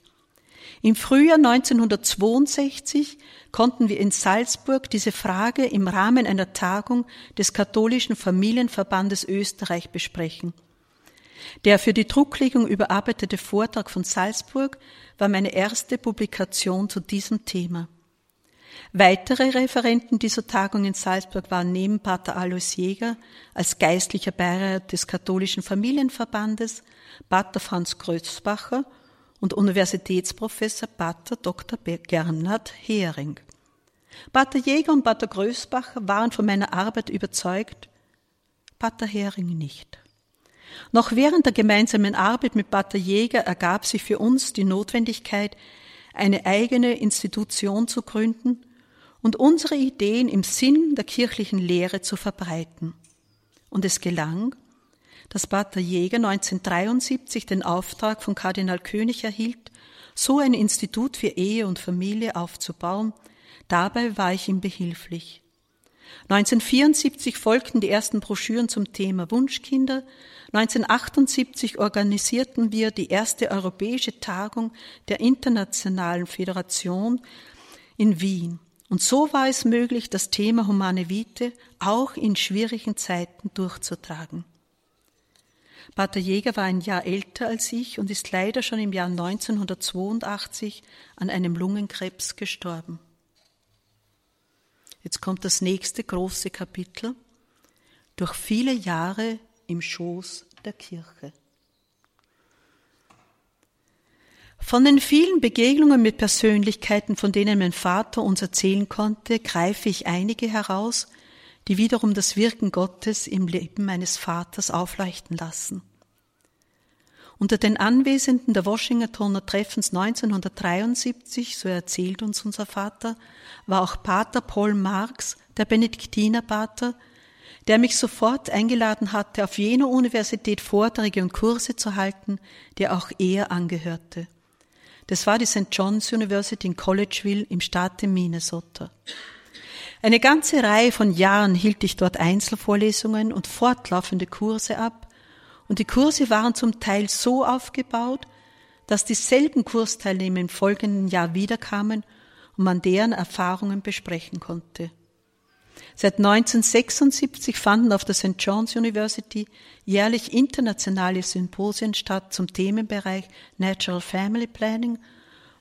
Im Frühjahr 1962 konnten wir in Salzburg diese Frage im Rahmen einer Tagung des katholischen Familienverbandes Österreich besprechen. Der für die Drucklegung überarbeitete Vortrag von Salzburg war meine erste Publikation zu diesem Thema. Weitere Referenten dieser Tagung in Salzburg waren neben Pater Alois Jäger als geistlicher Beirat des katholischen Familienverbandes Pater Franz Grötzbacher und Universitätsprofessor Pater Dr. Gernot Hering. Pater Jäger und Pater Größbacher waren von meiner Arbeit überzeugt, Pater Hering nicht. Noch während der gemeinsamen Arbeit mit Pater Jäger ergab sich für uns die Notwendigkeit, eine eigene Institution zu gründen und unsere Ideen im Sinn der kirchlichen Lehre zu verbreiten. Und es gelang, dass Pater Jäger 1973 den Auftrag von Kardinal König erhielt, so ein Institut für Ehe und Familie aufzubauen. Dabei war ich ihm behilflich. 1974 folgten die ersten Broschüren zum Thema Wunschkinder. 1978 organisierten wir die erste europäische Tagung der Internationalen Föderation in Wien. Und so war es möglich, das Thema Humane Vitae auch in schwierigen Zeiten durchzutragen. Pater Jäger war ein Jahr älter als ich und ist leider schon im Jahr 1982 an einem Lungenkrebs gestorben. Jetzt kommt das nächste große Kapitel. Durch viele Jahre im Schoß der Kirche. Von den vielen Begegnungen mit Persönlichkeiten, von denen mein Vater uns erzählen konnte, greife ich einige heraus, die wiederum das Wirken Gottes im Leben meines Vaters aufleuchten lassen. Unter den Anwesenden der Washingtoner Treffens 1973, so erzählt uns unser Vater, war auch Pater Paul Marx, der Benediktinerpater, der mich sofort eingeladen hatte, auf jener Universität Vorträge und Kurse zu halten, der auch er angehörte. Das war die St. John's University in Collegeville im Staate Minnesota. Eine ganze Reihe von Jahren hielt ich dort Einzelvorlesungen und fortlaufende Kurse ab, und die Kurse waren zum Teil so aufgebaut, dass dieselben Kursteilnehmer im folgenden Jahr wiederkamen und man deren Erfahrungen besprechen konnte. Seit 1976 fanden auf der St. John's University jährlich internationale Symposien statt zum Themenbereich Natural Family Planning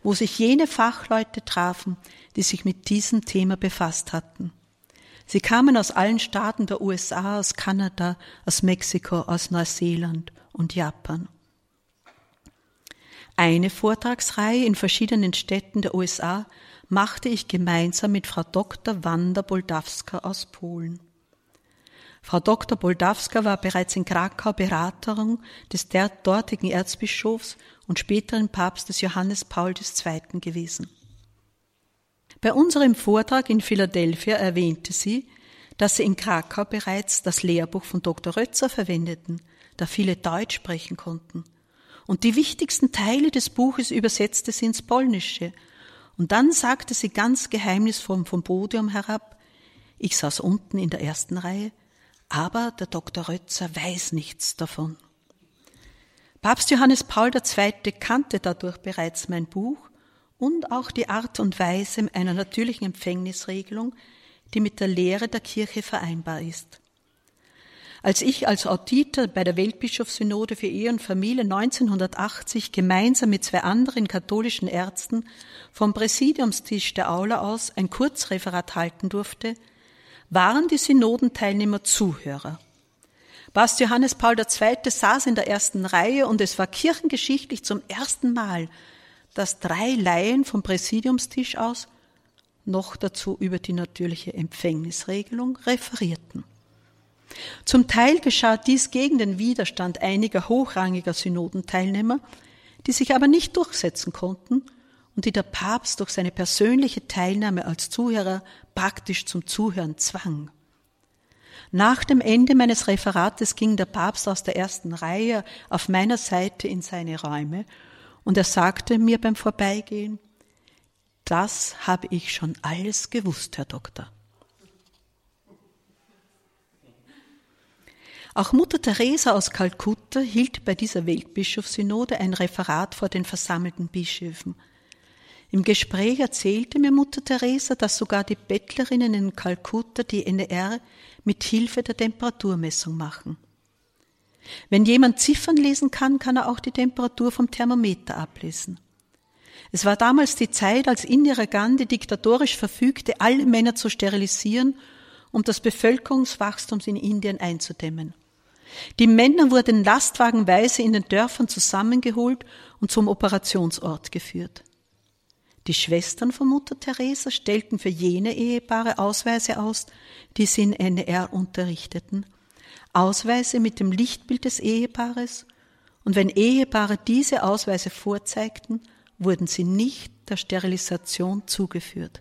wo sich jene Fachleute trafen, die sich mit diesem Thema befasst hatten. Sie kamen aus allen Staaten der USA, aus Kanada, aus Mexiko, aus Neuseeland und Japan. Eine Vortragsreihe in verschiedenen Städten der USA machte ich gemeinsam mit Frau Dr. Wanda Boldawska aus Polen. Frau Dr. Boldawska war bereits in Krakau Beraterin des dortigen Erzbischofs und späteren Papstes Johannes Paul II. gewesen. Bei unserem Vortrag in Philadelphia erwähnte sie, dass sie in Krakau bereits das Lehrbuch von Dr. Rötzer verwendeten, da viele Deutsch sprechen konnten. Und die wichtigsten Teile des Buches übersetzte sie ins Polnische. Und dann sagte sie ganz geheimnisvoll vom Podium herab, ich saß unten in der ersten Reihe, aber der Dr. Rötzer weiß nichts davon. Papst Johannes Paul II. kannte dadurch bereits mein Buch und auch die Art und Weise einer natürlichen Empfängnisregelung, die mit der Lehre der Kirche vereinbar ist. Als ich als Auditor bei der Weltbischofssynode für Ehe und Familie 1980 gemeinsam mit zwei anderen katholischen Ärzten vom Präsidiumstisch der Aula aus ein Kurzreferat halten durfte, waren die Synodenteilnehmer Zuhörer. Papst Johannes Paul II. saß in der ersten Reihe und es war kirchengeschichtlich zum ersten Mal, dass drei Laien vom Präsidiumstisch aus noch dazu über die natürliche Empfängnisregelung referierten. Zum Teil geschah dies gegen den Widerstand einiger hochrangiger Synodenteilnehmer, die sich aber nicht durchsetzen konnten und die der Papst durch seine persönliche Teilnahme als Zuhörer praktisch zum Zuhören zwang. Nach dem Ende meines Referates ging der Papst aus der ersten Reihe auf meiner Seite in seine Räume und er sagte mir beim Vorbeigehen, das habe ich schon alles gewusst, Herr Doktor. Auch Mutter Teresa aus Kalkutta hielt bei dieser Weltbischofssynode ein Referat vor den versammelten Bischöfen. Im Gespräch erzählte mir Mutter Teresa, dass sogar die Bettlerinnen in Kalkutta die NDR mit Hilfe der Temperaturmessung machen. Wenn jemand Ziffern lesen kann, kann er auch die Temperatur vom Thermometer ablesen. Es war damals die Zeit, als Indira Gandhi diktatorisch verfügte, alle Männer zu sterilisieren, um das Bevölkerungswachstum in Indien einzudämmen. Die Männer wurden lastwagenweise in den Dörfern zusammengeholt und zum Operationsort geführt. Die Schwestern von Mutter Teresa stellten für jene Ehepaare Ausweise aus, die sie in NR unterrichteten. Ausweise mit dem Lichtbild des Ehepaares. Und wenn Ehepaare diese Ausweise vorzeigten, wurden sie nicht der Sterilisation zugeführt.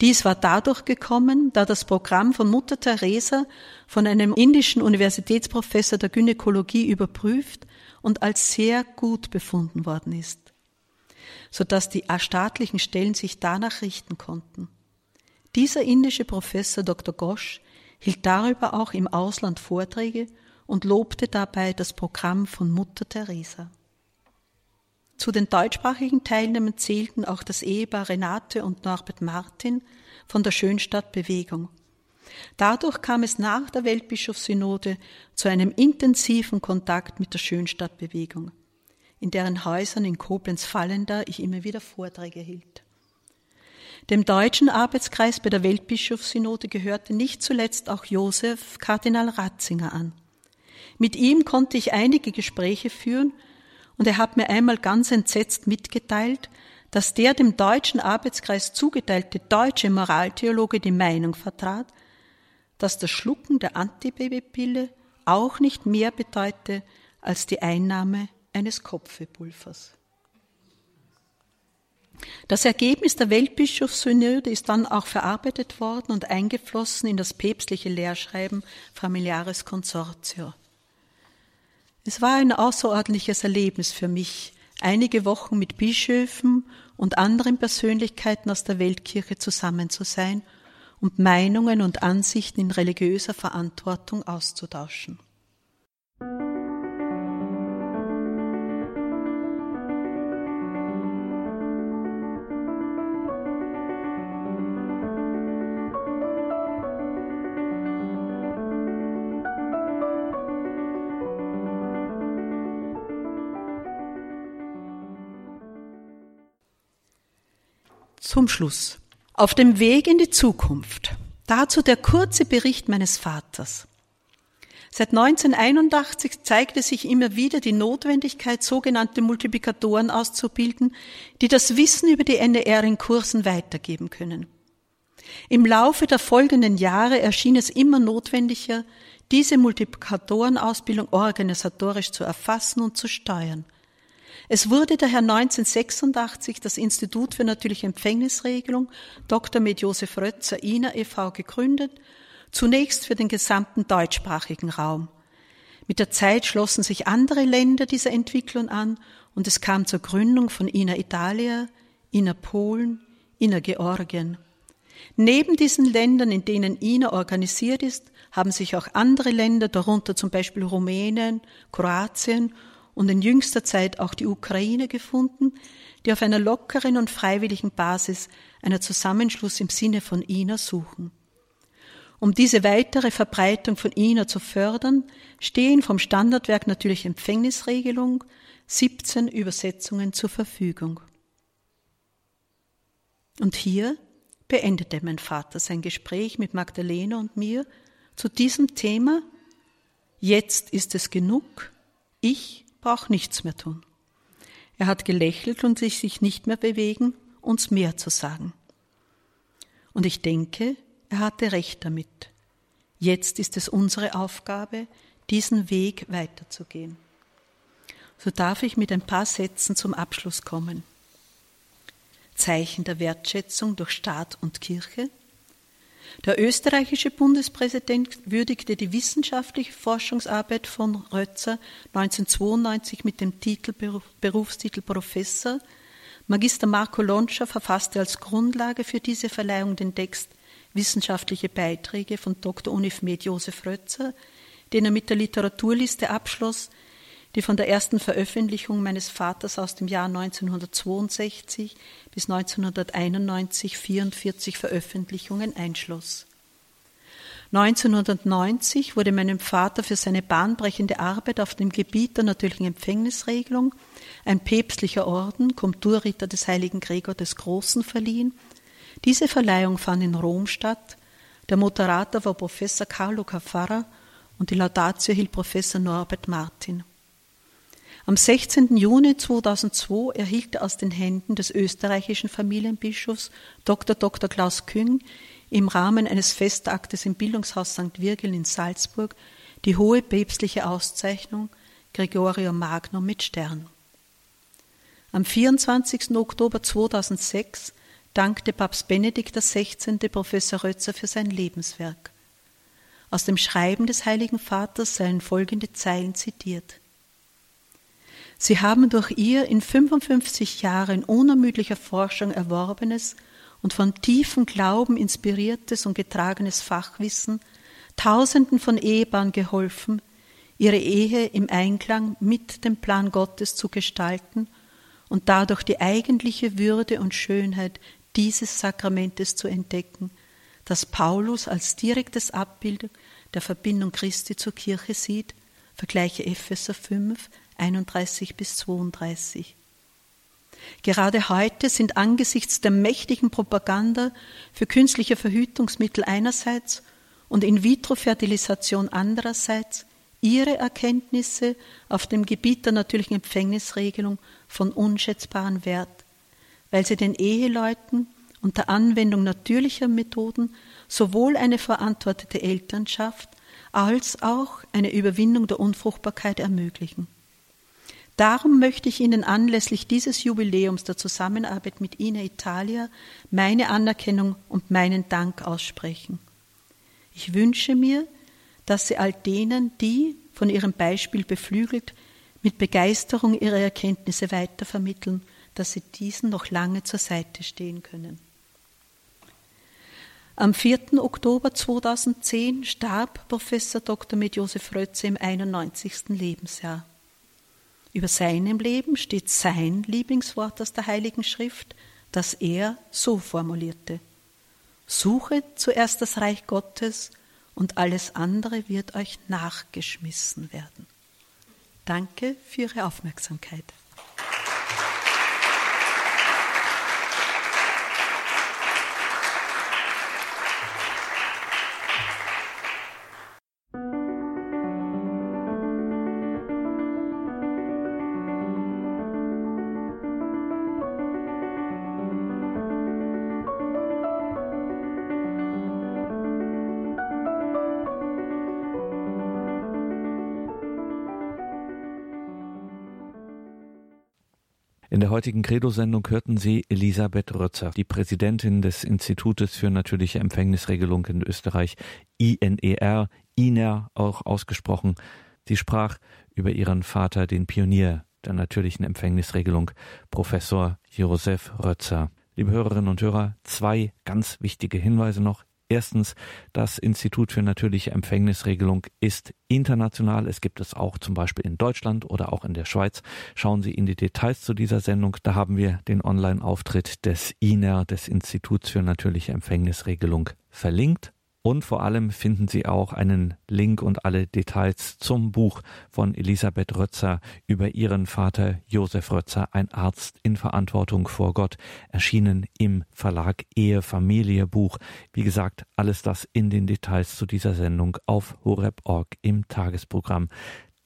Dies war dadurch gekommen, da das Programm von Mutter Teresa von einem indischen Universitätsprofessor der Gynäkologie überprüft und als sehr gut befunden worden ist sodass die staatlichen Stellen sich danach richten konnten. Dieser indische Professor Dr. Ghosh hielt darüber auch im Ausland Vorträge und lobte dabei das Programm von Mutter Teresa. Zu den deutschsprachigen Teilnehmern zählten auch das Ehepaar Renate und Norbert Martin von der Schönstadtbewegung. Dadurch kam es nach der Weltbischofssynode zu einem intensiven Kontakt mit der Schönstadtbewegung in deren Häusern in Koblenz-Fallender ich immer wieder Vorträge hielt. Dem deutschen Arbeitskreis bei der Weltbischofssynode gehörte nicht zuletzt auch Josef Kardinal Ratzinger an. Mit ihm konnte ich einige Gespräche führen und er hat mir einmal ganz entsetzt mitgeteilt, dass der dem deutschen Arbeitskreis zugeteilte deutsche Moraltheologe die Meinung vertrat, dass das Schlucken der Antibabypille auch nicht mehr bedeute als die Einnahme eines Kopfepulvers. Das Ergebnis der Weltbischofssynode ist dann auch verarbeitet worden und eingeflossen in das päpstliche Lehrschreiben Familiares Consortio. Es war ein außerordentliches Erlebnis für mich, einige Wochen mit Bischöfen und anderen Persönlichkeiten aus der Weltkirche zusammen zu sein und Meinungen und Ansichten in religiöser Verantwortung auszutauschen. Zum Schluss. Auf dem Weg in die Zukunft. Dazu der kurze Bericht meines Vaters. Seit 1981 zeigte sich immer wieder die Notwendigkeit, sogenannte Multiplikatoren auszubilden, die das Wissen über die NDR in Kursen weitergeben können. Im Laufe der folgenden Jahre erschien es immer notwendiger, diese Multiplikatorenausbildung organisatorisch zu erfassen und zu steuern. Es wurde daher 1986 das Institut für natürliche Empfängnisregelung Dr. med Josef Rötzer INA e.V. gegründet, zunächst für den gesamten deutschsprachigen Raum. Mit der Zeit schlossen sich andere Länder dieser Entwicklung an und es kam zur Gründung von INA Italia, INA Polen, INA Georgien. Neben diesen Ländern, in denen INA organisiert ist, haben sich auch andere Länder, darunter zum Beispiel Rumänien, Kroatien und in jüngster Zeit auch die Ukraine gefunden, die auf einer lockeren und freiwilligen Basis einer Zusammenschluss im Sinne von INA suchen. Um diese weitere Verbreitung von INA zu fördern, stehen vom Standardwerk natürlich Empfängnisregelung 17 Übersetzungen zur Verfügung. Und hier beendete mein Vater sein Gespräch mit Magdalena und mir zu diesem Thema Jetzt ist es genug, ich braucht nichts mehr tun. Er hat gelächelt und sich, sich nicht mehr bewegen, uns mehr zu sagen. Und ich denke, er hatte recht damit. Jetzt ist es unsere Aufgabe, diesen Weg weiterzugehen. So darf ich mit ein paar Sätzen zum Abschluss kommen. Zeichen der Wertschätzung durch Staat und Kirche. Der österreichische Bundespräsident würdigte die wissenschaftliche Forschungsarbeit von Rötzer 1992 mit dem Titel, Berufstitel Professor. Magister Marco Lonscher verfasste als Grundlage für diese Verleihung den Text Wissenschaftliche Beiträge von Dr. Unif Med Josef Rötzer, den er mit der Literaturliste abschloss, die von der ersten Veröffentlichung meines Vaters aus dem Jahr 1962 bis 1991 44 Veröffentlichungen einschloss. 1990 wurde meinem Vater für seine bahnbrechende Arbeit auf dem Gebiet der natürlichen Empfängnisregelung ein päpstlicher Orden, Komturritter des heiligen Gregor des Großen, verliehen. Diese Verleihung fand in Rom statt. Der Moderator war Professor Carlo Caffarra und die Laudatio hielt Professor Norbert Martin. Am 16. Juni 2002 erhielt er aus den Händen des österreichischen Familienbischofs Dr. Dr. Klaus Küng im Rahmen eines Festaktes im Bildungshaus St. Virgil in Salzburg die hohe päpstliche Auszeichnung Gregorium Magnum mit Stern. Am 24. Oktober 2006 dankte Papst Benedikt XVI. Professor Rötzer für sein Lebenswerk. Aus dem Schreiben des Heiligen Vaters seien folgende Zeilen zitiert. Sie haben durch ihr in 55 Jahren unermüdlicher Forschung erworbenes und von tiefem Glauben inspiriertes und getragenes Fachwissen Tausenden von Ehepaaren geholfen, ihre Ehe im Einklang mit dem Plan Gottes zu gestalten und dadurch die eigentliche Würde und Schönheit dieses Sakramentes zu entdecken, das Paulus als direktes Abbild der Verbindung Christi zur Kirche sieht, vergleiche Epheser 5, 31 bis 32. Gerade heute sind angesichts der mächtigen Propaganda für künstliche Verhütungsmittel einerseits und In-vitro-Fertilisation andererseits ihre Erkenntnisse auf dem Gebiet der natürlichen Empfängnisregelung von unschätzbarem Wert, weil sie den Eheleuten unter Anwendung natürlicher Methoden sowohl eine verantwortete Elternschaft als auch eine Überwindung der Unfruchtbarkeit ermöglichen. Darum möchte ich Ihnen anlässlich dieses Jubiläums der Zusammenarbeit mit Ina Italia meine Anerkennung und meinen Dank aussprechen. Ich wünsche mir, dass Sie all denen, die von Ihrem Beispiel beflügelt, mit Begeisterung ihre Erkenntnisse weitervermitteln, dass Sie diesen noch lange zur Seite stehen können. Am 4. Oktober 2010 starb Professor Dr. Med Josef Rötze im 91. Lebensjahr. Über seinem Leben steht sein Lieblingswort aus der Heiligen Schrift, das er so formulierte. Suche zuerst das Reich Gottes und alles andere wird euch nachgeschmissen werden. Danke für Ihre Aufmerksamkeit. Heutigen Credo-Sendung hörten Sie Elisabeth Rötzer, die Präsidentin des Institutes für natürliche Empfängnisregelung in Österreich, INER, INER auch ausgesprochen. Sie sprach über ihren Vater, den Pionier der natürlichen Empfängnisregelung, Professor Josef Rötzer. Liebe Hörerinnen und Hörer, zwei ganz wichtige Hinweise noch. Erstens, das Institut für natürliche Empfängnisregelung ist international. Es gibt es auch zum Beispiel in Deutschland oder auch in der Schweiz. Schauen Sie in die Details zu dieser Sendung. Da haben wir den Online-Auftritt des INER, des Instituts für natürliche Empfängnisregelung, verlinkt. Und vor allem finden Sie auch einen Link und alle Details zum Buch von Elisabeth Rötzer über ihren Vater Josef Rötzer, ein Arzt in Verantwortung vor Gott, erschienen im Verlag Ehe Familie Buch. Wie gesagt, alles das in den Details zu dieser Sendung auf horeb.org im Tagesprogramm.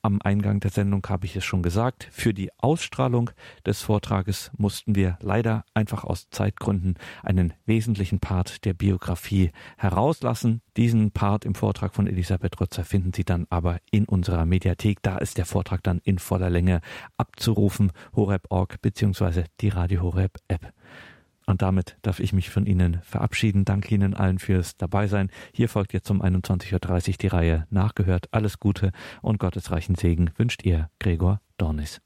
Am Eingang der Sendung habe ich es schon gesagt. Für die Ausstrahlung des Vortrages mussten wir leider einfach aus Zeitgründen einen wesentlichen Part der Biografie herauslassen. Diesen Part im Vortrag von Elisabeth Rötzer finden Sie dann aber in unserer Mediathek. Da ist der Vortrag dann in voller Länge abzurufen. Horeb.org bzw. die Radio Horeb App. Und damit darf ich mich von Ihnen verabschieden. Danke Ihnen allen fürs Dabeisein. Hier folgt jetzt um 21.30 Uhr die Reihe Nachgehört. Alles Gute und gottesreichen Segen wünscht Ihr Gregor Dornis.